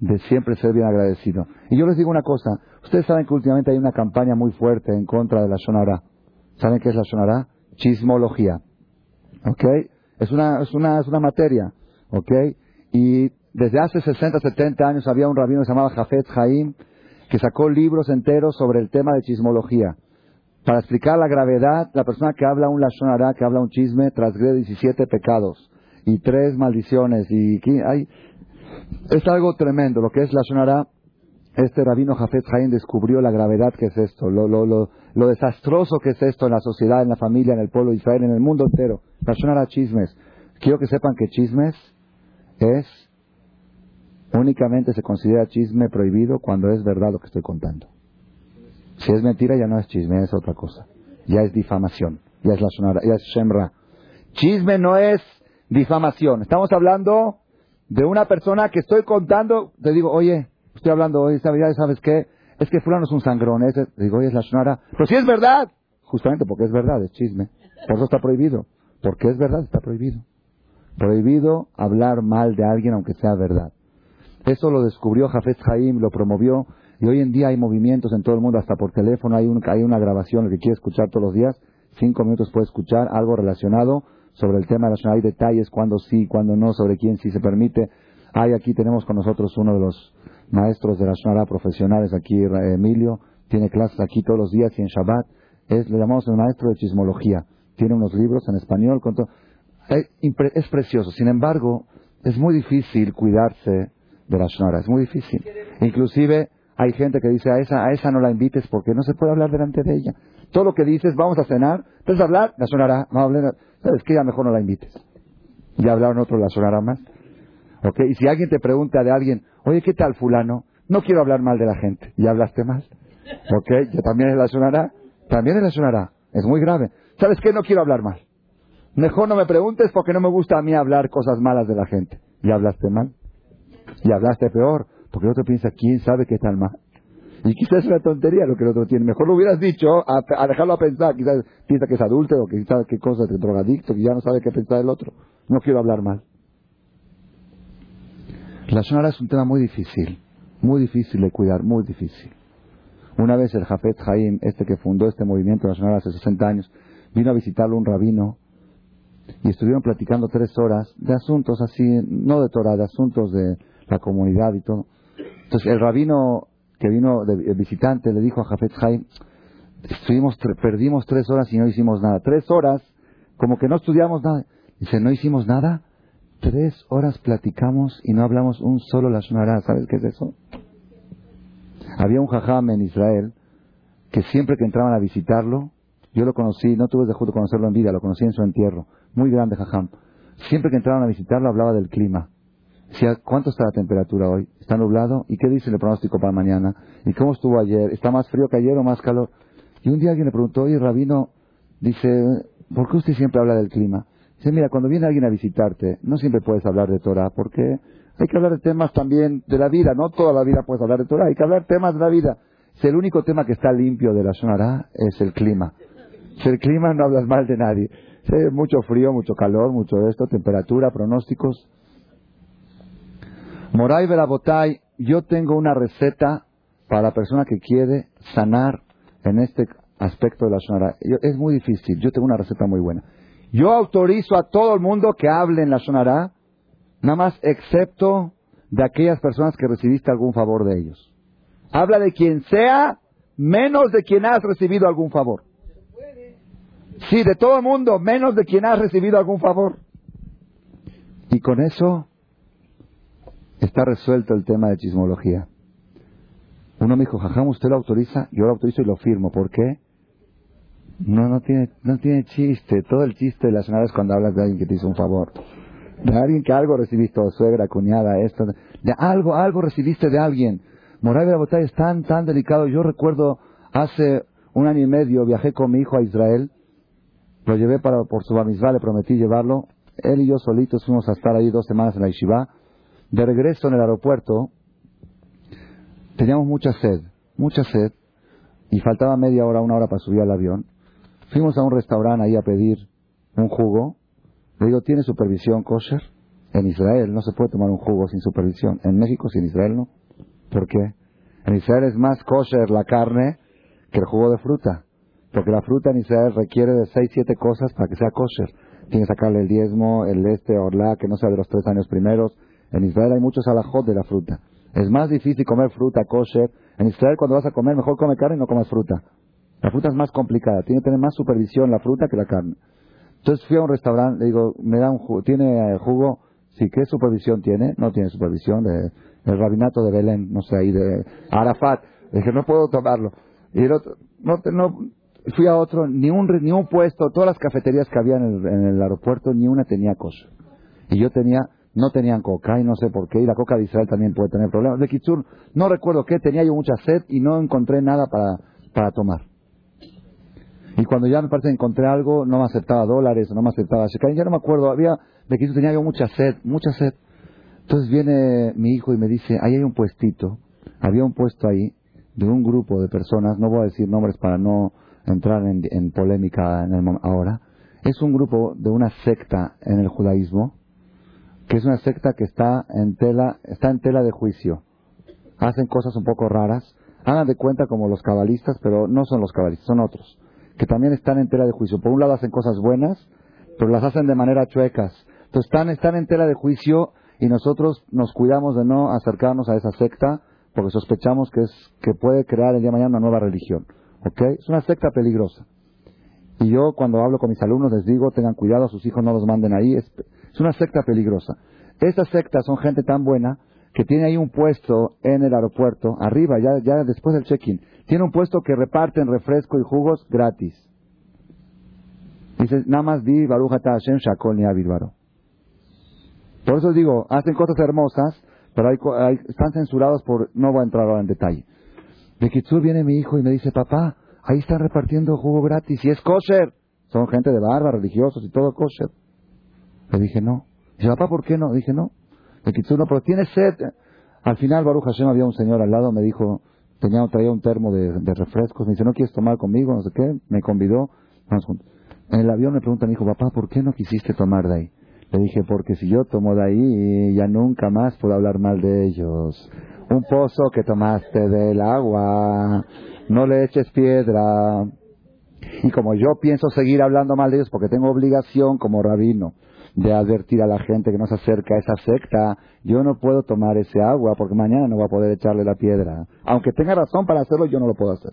de siempre ser bien agradecido. Y yo les digo una cosa, ustedes saben que últimamente hay una campaña muy fuerte en contra de la Shonara. ¿Saben qué es la Shonara? Chismología. ¿Ok? Es una, es una, es una materia. ¿Ok? Y desde hace 60, 70 años había un rabino llamado Jafet Haim que sacó libros enteros sobre el tema de chismología. Para explicar la gravedad, la persona que habla un lashonara, que habla un chisme, transgrede 17 pecados y tres maldiciones. y hay, Es algo tremendo. Lo que es lashonara, este rabino Jafet Haim descubrió la gravedad que es esto, lo, lo, lo, lo, desastroso que es esto en la sociedad, en la familia, en el pueblo de Israel, en el mundo entero. Lashonara chismes. Quiero que sepan que chismes es únicamente se considera chisme prohibido cuando es verdad lo que estoy contando. Si es mentira ya no es chisme, es otra cosa. Ya es difamación, ya es la sonara, ya es shemra. Chisme no es difamación. Estamos hablando de una persona que estoy contando, te digo, oye, estoy hablando hoy, ¿sabes qué? Es que fulano es un sangrón, te digo, oye, es la sonara. Pero si es verdad, justamente porque es verdad, es chisme. Por eso está prohibido. Porque es verdad, está prohibido. Prohibido hablar mal de alguien aunque sea verdad. Eso lo descubrió Jafet Haim, lo promovió y hoy en día hay movimientos en todo el mundo, hasta por teléfono hay, hay una grabación, el que quiere escuchar todos los días, cinco minutos puede escuchar algo relacionado sobre el tema de la Hay detalles, cuándo sí, cuándo no, sobre quién sí se permite. Hay aquí, tenemos con nosotros uno de los maestros de la Shonara profesionales aquí, Emilio, tiene clases aquí todos los días y en Shabbat. Es, le llamamos el maestro de chismología. Tiene unos libros en español. Con es, es precioso. Sin embargo, es muy difícil cuidarse de la Shonara. Es muy difícil. Inclusive, hay gente que dice, a esa, a esa no la invites porque no se puede hablar delante de ella. Todo lo que dices, vamos a cenar, entonces hablar, la sonará, no hablar, ¿sabes qué? Ya mejor no la invites. Ya hablaron otros, la sonará más. ¿Ok? Y si alguien te pregunta de alguien, oye, ¿qué tal fulano? No quiero hablar mal de la gente. ¿Ya hablaste mal? ¿Ok? Ya también la sonará. También la sonará. Es muy grave. ¿Sabes qué? No quiero hablar mal. Mejor no me preguntes porque no me gusta a mí hablar cosas malas de la gente. ¿Ya hablaste mal? ¿Ya hablaste peor? Porque el otro piensa, ¿quién sabe qué tal mal? Y quizás es una tontería lo que el otro tiene. Mejor lo hubieras dicho a, dejarlo a pensar. Quizás piensa que es adúltero, quizás qué cosa, que drogadicto, que ya no sabe qué pensar el otro. No quiero hablar mal. La sonora es un tema muy difícil, muy difícil de cuidar, muy difícil. Una vez el Jafet Haim, este que fundó este movimiento sonora hace 60 años, vino a visitarlo un rabino y estuvieron platicando tres horas de asuntos así, no de Torah, de asuntos de la comunidad y todo. Entonces el rabino que vino de visitante le dijo a Jafet Haim, estuvimos, perdimos tres horas y no hicimos nada. Tres horas, como que no estudiamos nada. Dice, ¿no hicimos nada? Tres horas platicamos y no hablamos un solo Lashonara. ¿Sabes qué es eso? Había un jajam en Israel que siempre que entraban a visitarlo, yo lo conocí, no tuve de justo conocerlo en vida, lo conocí en su entierro. Muy grande jajam. Siempre que entraban a visitarlo hablaba del clima. Decía, ¿cuánto está la temperatura hoy? ¿Está nublado? ¿Y qué dice el pronóstico para mañana? ¿Y cómo estuvo ayer? ¿Está más frío que ayer o más calor? Y un día alguien le preguntó, oye, Rabino, dice, ¿por qué usted siempre habla del clima? Dice, mira, cuando viene alguien a visitarte, no siempre puedes hablar de Torah, porque hay que hablar de temas también de la vida, no toda la vida puedes hablar de Torah, hay que hablar temas de la vida. Si el único tema que está limpio de la Sonará es el clima. Si el clima no hablas mal de nadie. Si mucho frío, mucho calor, mucho de esto, temperatura, pronósticos, Moray Verabotay, yo tengo una receta para la persona que quiere sanar en este aspecto de la sonara. Es muy difícil, yo tengo una receta muy buena. Yo autorizo a todo el mundo que hable en la sonara, nada más excepto de aquellas personas que recibiste algún favor de ellos. Habla de quien sea, menos de quien has recibido algún favor. Sí, de todo el mundo, menos de quien ha recibido algún favor. Y con eso está resuelto el tema de chismología. Uno me dijo, Jajam, ¿usted lo autoriza? Yo lo autorizo y lo firmo. ¿Por qué? No, no tiene, no tiene chiste. Todo el chiste de las es cuando hablas de alguien que te hizo un favor. De alguien que algo recibiste, suegra, cuñada, esto. De algo, algo recibiste de alguien. Moray de la es tan, tan delicado. Yo recuerdo hace un año y medio viajé con mi hijo a Israel. Lo llevé para, por su bamisbá, le prometí llevarlo. Él y yo solitos fuimos a estar ahí dos semanas en la Yeshiva. De regreso en el aeropuerto, teníamos mucha sed, mucha sed, y faltaba media hora, una hora para subir al avión. Fuimos a un restaurante ahí a pedir un jugo. Le digo, ¿tiene supervisión kosher? En Israel no se puede tomar un jugo sin supervisión. En México, sin Israel no. ¿Por qué? En Israel es más kosher la carne que el jugo de fruta. Porque la fruta en Israel requiere de seis, siete cosas para que sea kosher. Tiene que sacarle el diezmo, el este, orla, que no sea de los tres años primeros. En Israel hay muchos alajot de la fruta. Es más difícil comer fruta kosher. En Israel cuando vas a comer, mejor come carne y no comas fruta. La fruta es más complicada. Tiene que tener más supervisión la fruta que la carne. Entonces fui a un restaurante, le digo, me da jugo, ¿tiene eh, jugo? Sí, ¿qué supervisión tiene? No tiene supervisión. De, el rabinato de Belén, no sé, ahí de Arafat. Le dije, no puedo tomarlo. Y el otro, no, no, fui a otro, ni un, ni un puesto, todas las cafeterías que había en el, en el aeropuerto, ni una tenía cosa. Y yo tenía, no tenían coca y no sé por qué, y la coca de Israel también puede tener problemas. De Kitsur, no recuerdo qué, tenía yo mucha sed y no encontré nada para, para tomar. Y cuando ya me parece encontré algo, no me aceptaba dólares, no me aceptaba ya no me acuerdo, había, de Kitsur tenía yo mucha sed, mucha sed. Entonces viene mi hijo y me dice, ahí hay un puestito, había un puesto ahí de un grupo de personas, no voy a decir nombres para no entrar en, polémica en el, ahora, es un grupo de una secta en el judaísmo, que es una secta que está en tela, está en tela de juicio. Hacen cosas un poco raras, hagan de cuenta como los cabalistas, pero no son los cabalistas, son otros, que también están en tela de juicio. Por un lado hacen cosas buenas, pero las hacen de manera chuecas. Entonces están, están en tela de juicio y nosotros nos cuidamos de no acercarnos a esa secta porque sospechamos que, es, que puede crear el día de mañana una nueva religión. ¿Ok? Es una secta peligrosa. Y yo cuando hablo con mis alumnos les digo, tengan cuidado, a sus hijos no los manden ahí. Es, una secta peligrosa. Estas sectas son gente tan buena que tiene ahí un puesto en el aeropuerto, arriba, ya, después del check-in. Tiene un puesto que reparten refresco y jugos gratis. Dice, nada más di Baruch Hashem Shakol Ni por eso digo, hacen cosas hermosas, pero hay, están censurados por... No voy a entrar ahora en detalle. De Kitsur viene mi hijo y me dice, papá, ahí están repartiendo jugo gratis y es kosher. Son gente de barba, religiosos y todo kosher. Le dije, no. Dice, papá, ¿por qué no? Dije, no. De Kitsur no, pero tiene sed. Al final, Baruch Hashem, había un señor al lado, me dijo, tenía, traía un termo de, refrescos. Me dice, ¿no quieres tomar conmigo? No sé qué. Me convidó. Vamos juntos. En el avión me pregunta mi hijo, papá, ¿por qué no quisiste tomar de ahí? Le dije, porque si yo tomo de ahí, ya nunca más puedo hablar mal de ellos. Un pozo que tomaste del agua, no le eches piedra. Y como yo pienso seguir hablando mal de ellos porque tengo obligación como rabino de advertir a la gente que no se acerca a esa secta, yo no puedo tomar ese agua porque mañana no voy a poder echarle la piedra. Aunque tenga razón para hacerlo, yo no lo puedo hacer.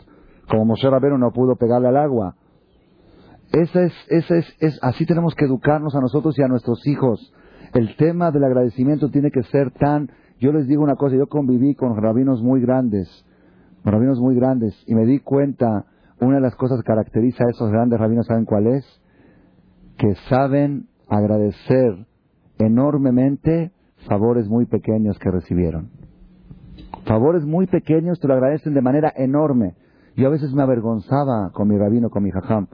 Como Moshe Rabero no pudo pegarle al agua, esa es, esa es, es, así tenemos que educarnos a nosotros y a nuestros hijos. El tema del agradecimiento tiene que ser tan... Yo les digo una cosa, yo conviví con rabinos muy grandes, rabinos muy grandes, y me di cuenta, una de las cosas que caracteriza a esos grandes rabinos, ¿saben cuál es? Que saben agradecer enormemente favores muy pequeños que recibieron. Favores muy pequeños te lo agradecen de manera enorme. Yo a veces me avergonzaba con mi rabino, con mi jajam.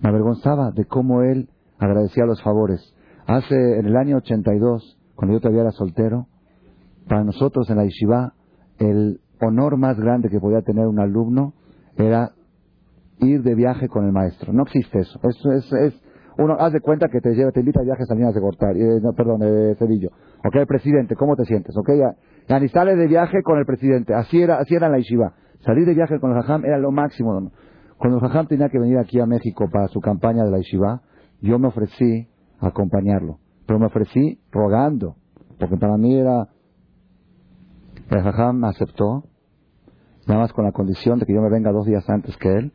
Me avergonzaba de cómo él agradecía los favores. Hace, en el año 82, cuando yo todavía era soltero, para nosotros en la yeshiva, el honor más grande que podía tener un alumno era ir de viaje con el maestro. No existe eso. Eso es, es uno, haz de cuenta que te lleva, te invita a viajes a Salinas de Cortar, eh, no, perdón, de Cedillo. Ok, presidente, ¿cómo te sientes? Ok, ya, ni sale de viaje con el presidente. Así era, así era la yeshiva. Salir de viaje con el hajam era lo máximo. Cuando el Jajam tenía que venir aquí a México para su campaña de la Yeshiva, yo me ofrecí a acompañarlo. Pero me ofrecí rogando, porque para mí era... El Jajam me aceptó, nada más con la condición de que yo me venga dos días antes que él,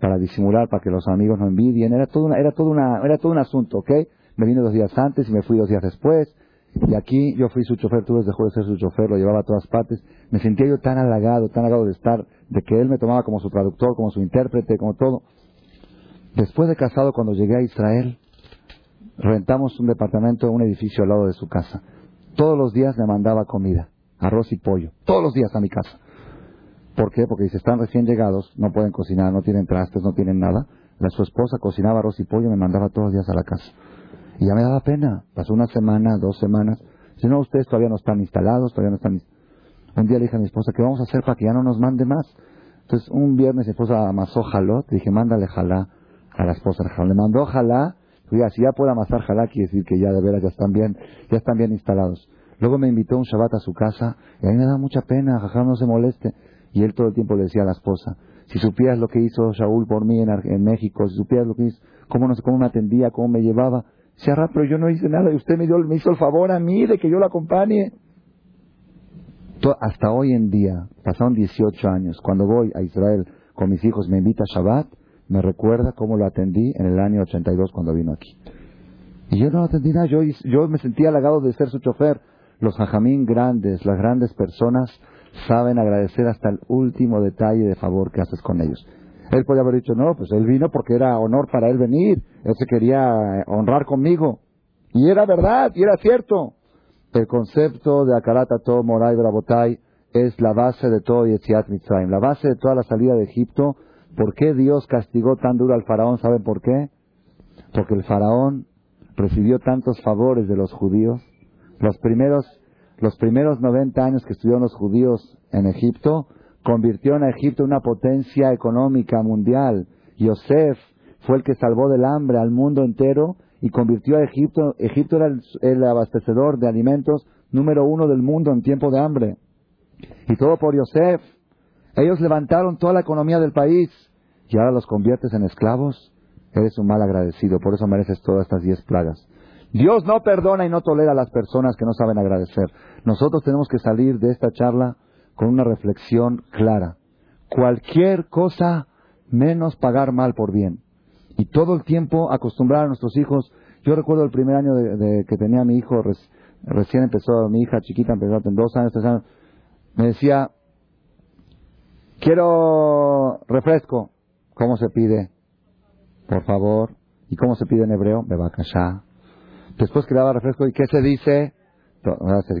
para disimular, para que los amigos no envidien. Era todo, una, era todo, una, era todo un asunto, ¿ok? Me vine dos días antes y me fui dos días después. Y aquí yo fui su chofer, tuve dejó de ser su chofer, lo llevaba a todas partes. Me sentía yo tan halagado, tan halagado de estar, de que él me tomaba como su traductor, como su intérprete, como todo. Después de casado, cuando llegué a Israel, rentamos un departamento, un edificio al lado de su casa. Todos los días me mandaba comida, arroz y pollo, todos los días a mi casa. ¿Por qué? Porque si están recién llegados, no pueden cocinar, no tienen trastes, no tienen nada. La, su esposa cocinaba arroz y pollo me mandaba todos los días a la casa. Y ya me daba pena. Pasó una semana, dos semanas. Si no, ustedes todavía no están instalados, todavía no están... Un día le dije a mi esposa, ¿qué vamos a hacer para que ya no nos mande más? Entonces, un viernes mi esposa amasó jalot. Dije, mándale jalá a la esposa. Le mandó jalá. Oiga, si ya puede amasar jalá, quiere decir que ya de veras ya están bien, ya están bien instalados. Luego me invitó un Shabbat a su casa y a me da mucha pena, jajá, no se moleste. Y él todo el tiempo le decía a la esposa, si supieras lo que hizo Shaul por mí en, México, si supieras lo que hizo, cómo, no cómo me atendía, cómo me llevaba. Se pero yo no hice nada y usted me, dio, hizo el favor a mí de que yo lo acompañe. Hasta hoy en día, pasaron 18 años, cuando voy a Israel con mis hijos, me invita a Shabbat, me recuerda cómo lo atendí en el año 82 cuando vino aquí. Y yo no atendí nada, yo, yo me sentía halagado de ser su chofer. Los hajamín grandes, las grandes personas, saben agradecer hasta el último detalle de favor que haces con ellos. Él podía haber dicho, no, pues él vino porque era honor para él venir, él se quería honrar conmigo. Y era verdad, y era cierto. El concepto de Akarata To Moray Brabotay es la base de todo Yetziat Mitzrayim, la base de toda la salida de Egipto. ¿Por qué Dios castigó tan duro al faraón? ¿Saben por qué? Porque el faraón recibió tantos favores de los judíos. Los primeros los primeros 90 años que estuvieron los judíos en Egipto, convirtieron a Egipto en una potencia económica mundial. Yosef fue el que salvó del hambre al mundo entero y convirtió a Egipto. Egipto era el, abastecedor de alimentos número uno del mundo en tiempo de hambre. Y todo por Yosef. Ellos levantaron toda la economía del país y ahora los conviertes en esclavos. Eres un mal agradecido, por eso mereces todas estas diez plagas. Dios no perdona y no tolera a las personas que no saben agradecer. Nosotros tenemos que salir de esta charla con una reflexión clara. Cualquier cosa menos pagar mal por bien. Y todo el tiempo acostumbrar a nuestros hijos. Yo recuerdo el primer año de, que tenía mi hijo, recién empezó, mi hija chiquita empezó en dos años, tres años, me decía, quiero refresco. ¿Cómo se pide? Por favor. ¿Y cómo se pide en hebreo? Bebakashá. Después que daba refresco, ¿y qué se dice?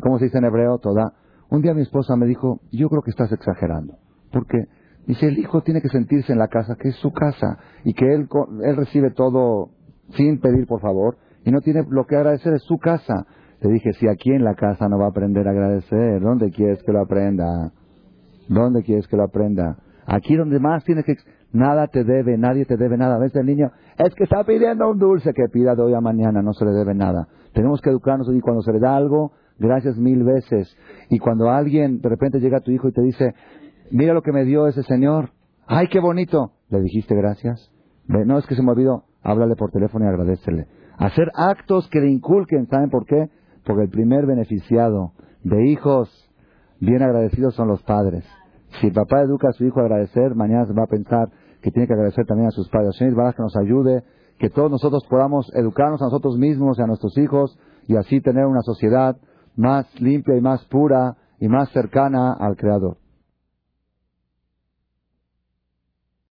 ¿Cómo se dice en hebreo? Toda. Un día mi esposa me dijo, yo creo que estás exagerando. Porque dice, el hijo tiene que sentirse en la casa, que es su casa, y que él, él recibe todo sin pedir por favor, y no tiene lo que agradecer, es su casa. Le dije, si aquí en la casa no va a aprender a agradecer, ¿dónde quieres que lo aprenda? ¿Dónde quieres que lo aprenda? Aquí donde más tiene que... Nada te debe, nadie te debe nada. A veces el niño, es que está pidiendo un dulce que pida de hoy a mañana, no se le debe nada. Tenemos que educarnos y cuando se le da algo, gracias mil veces. Y cuando alguien, de repente llega a tu hijo y te dice, mira lo que me dio ese señor, ay, qué bonito, le dijiste gracias. No es que se me olvidó, háblale por teléfono y agradecele. Hacer actos que le inculquen, ¿saben por qué? Porque el primer beneficiado de hijos bien agradecidos son los padres. Si el papá educa a su hijo a agradecer, mañana va a pensar que tiene que agradecer también a sus padres. Señor, que nos ayude, que todos nosotros podamos educarnos a nosotros mismos y a nuestros hijos y así tener una sociedad más limpia y más pura y más cercana al Creador.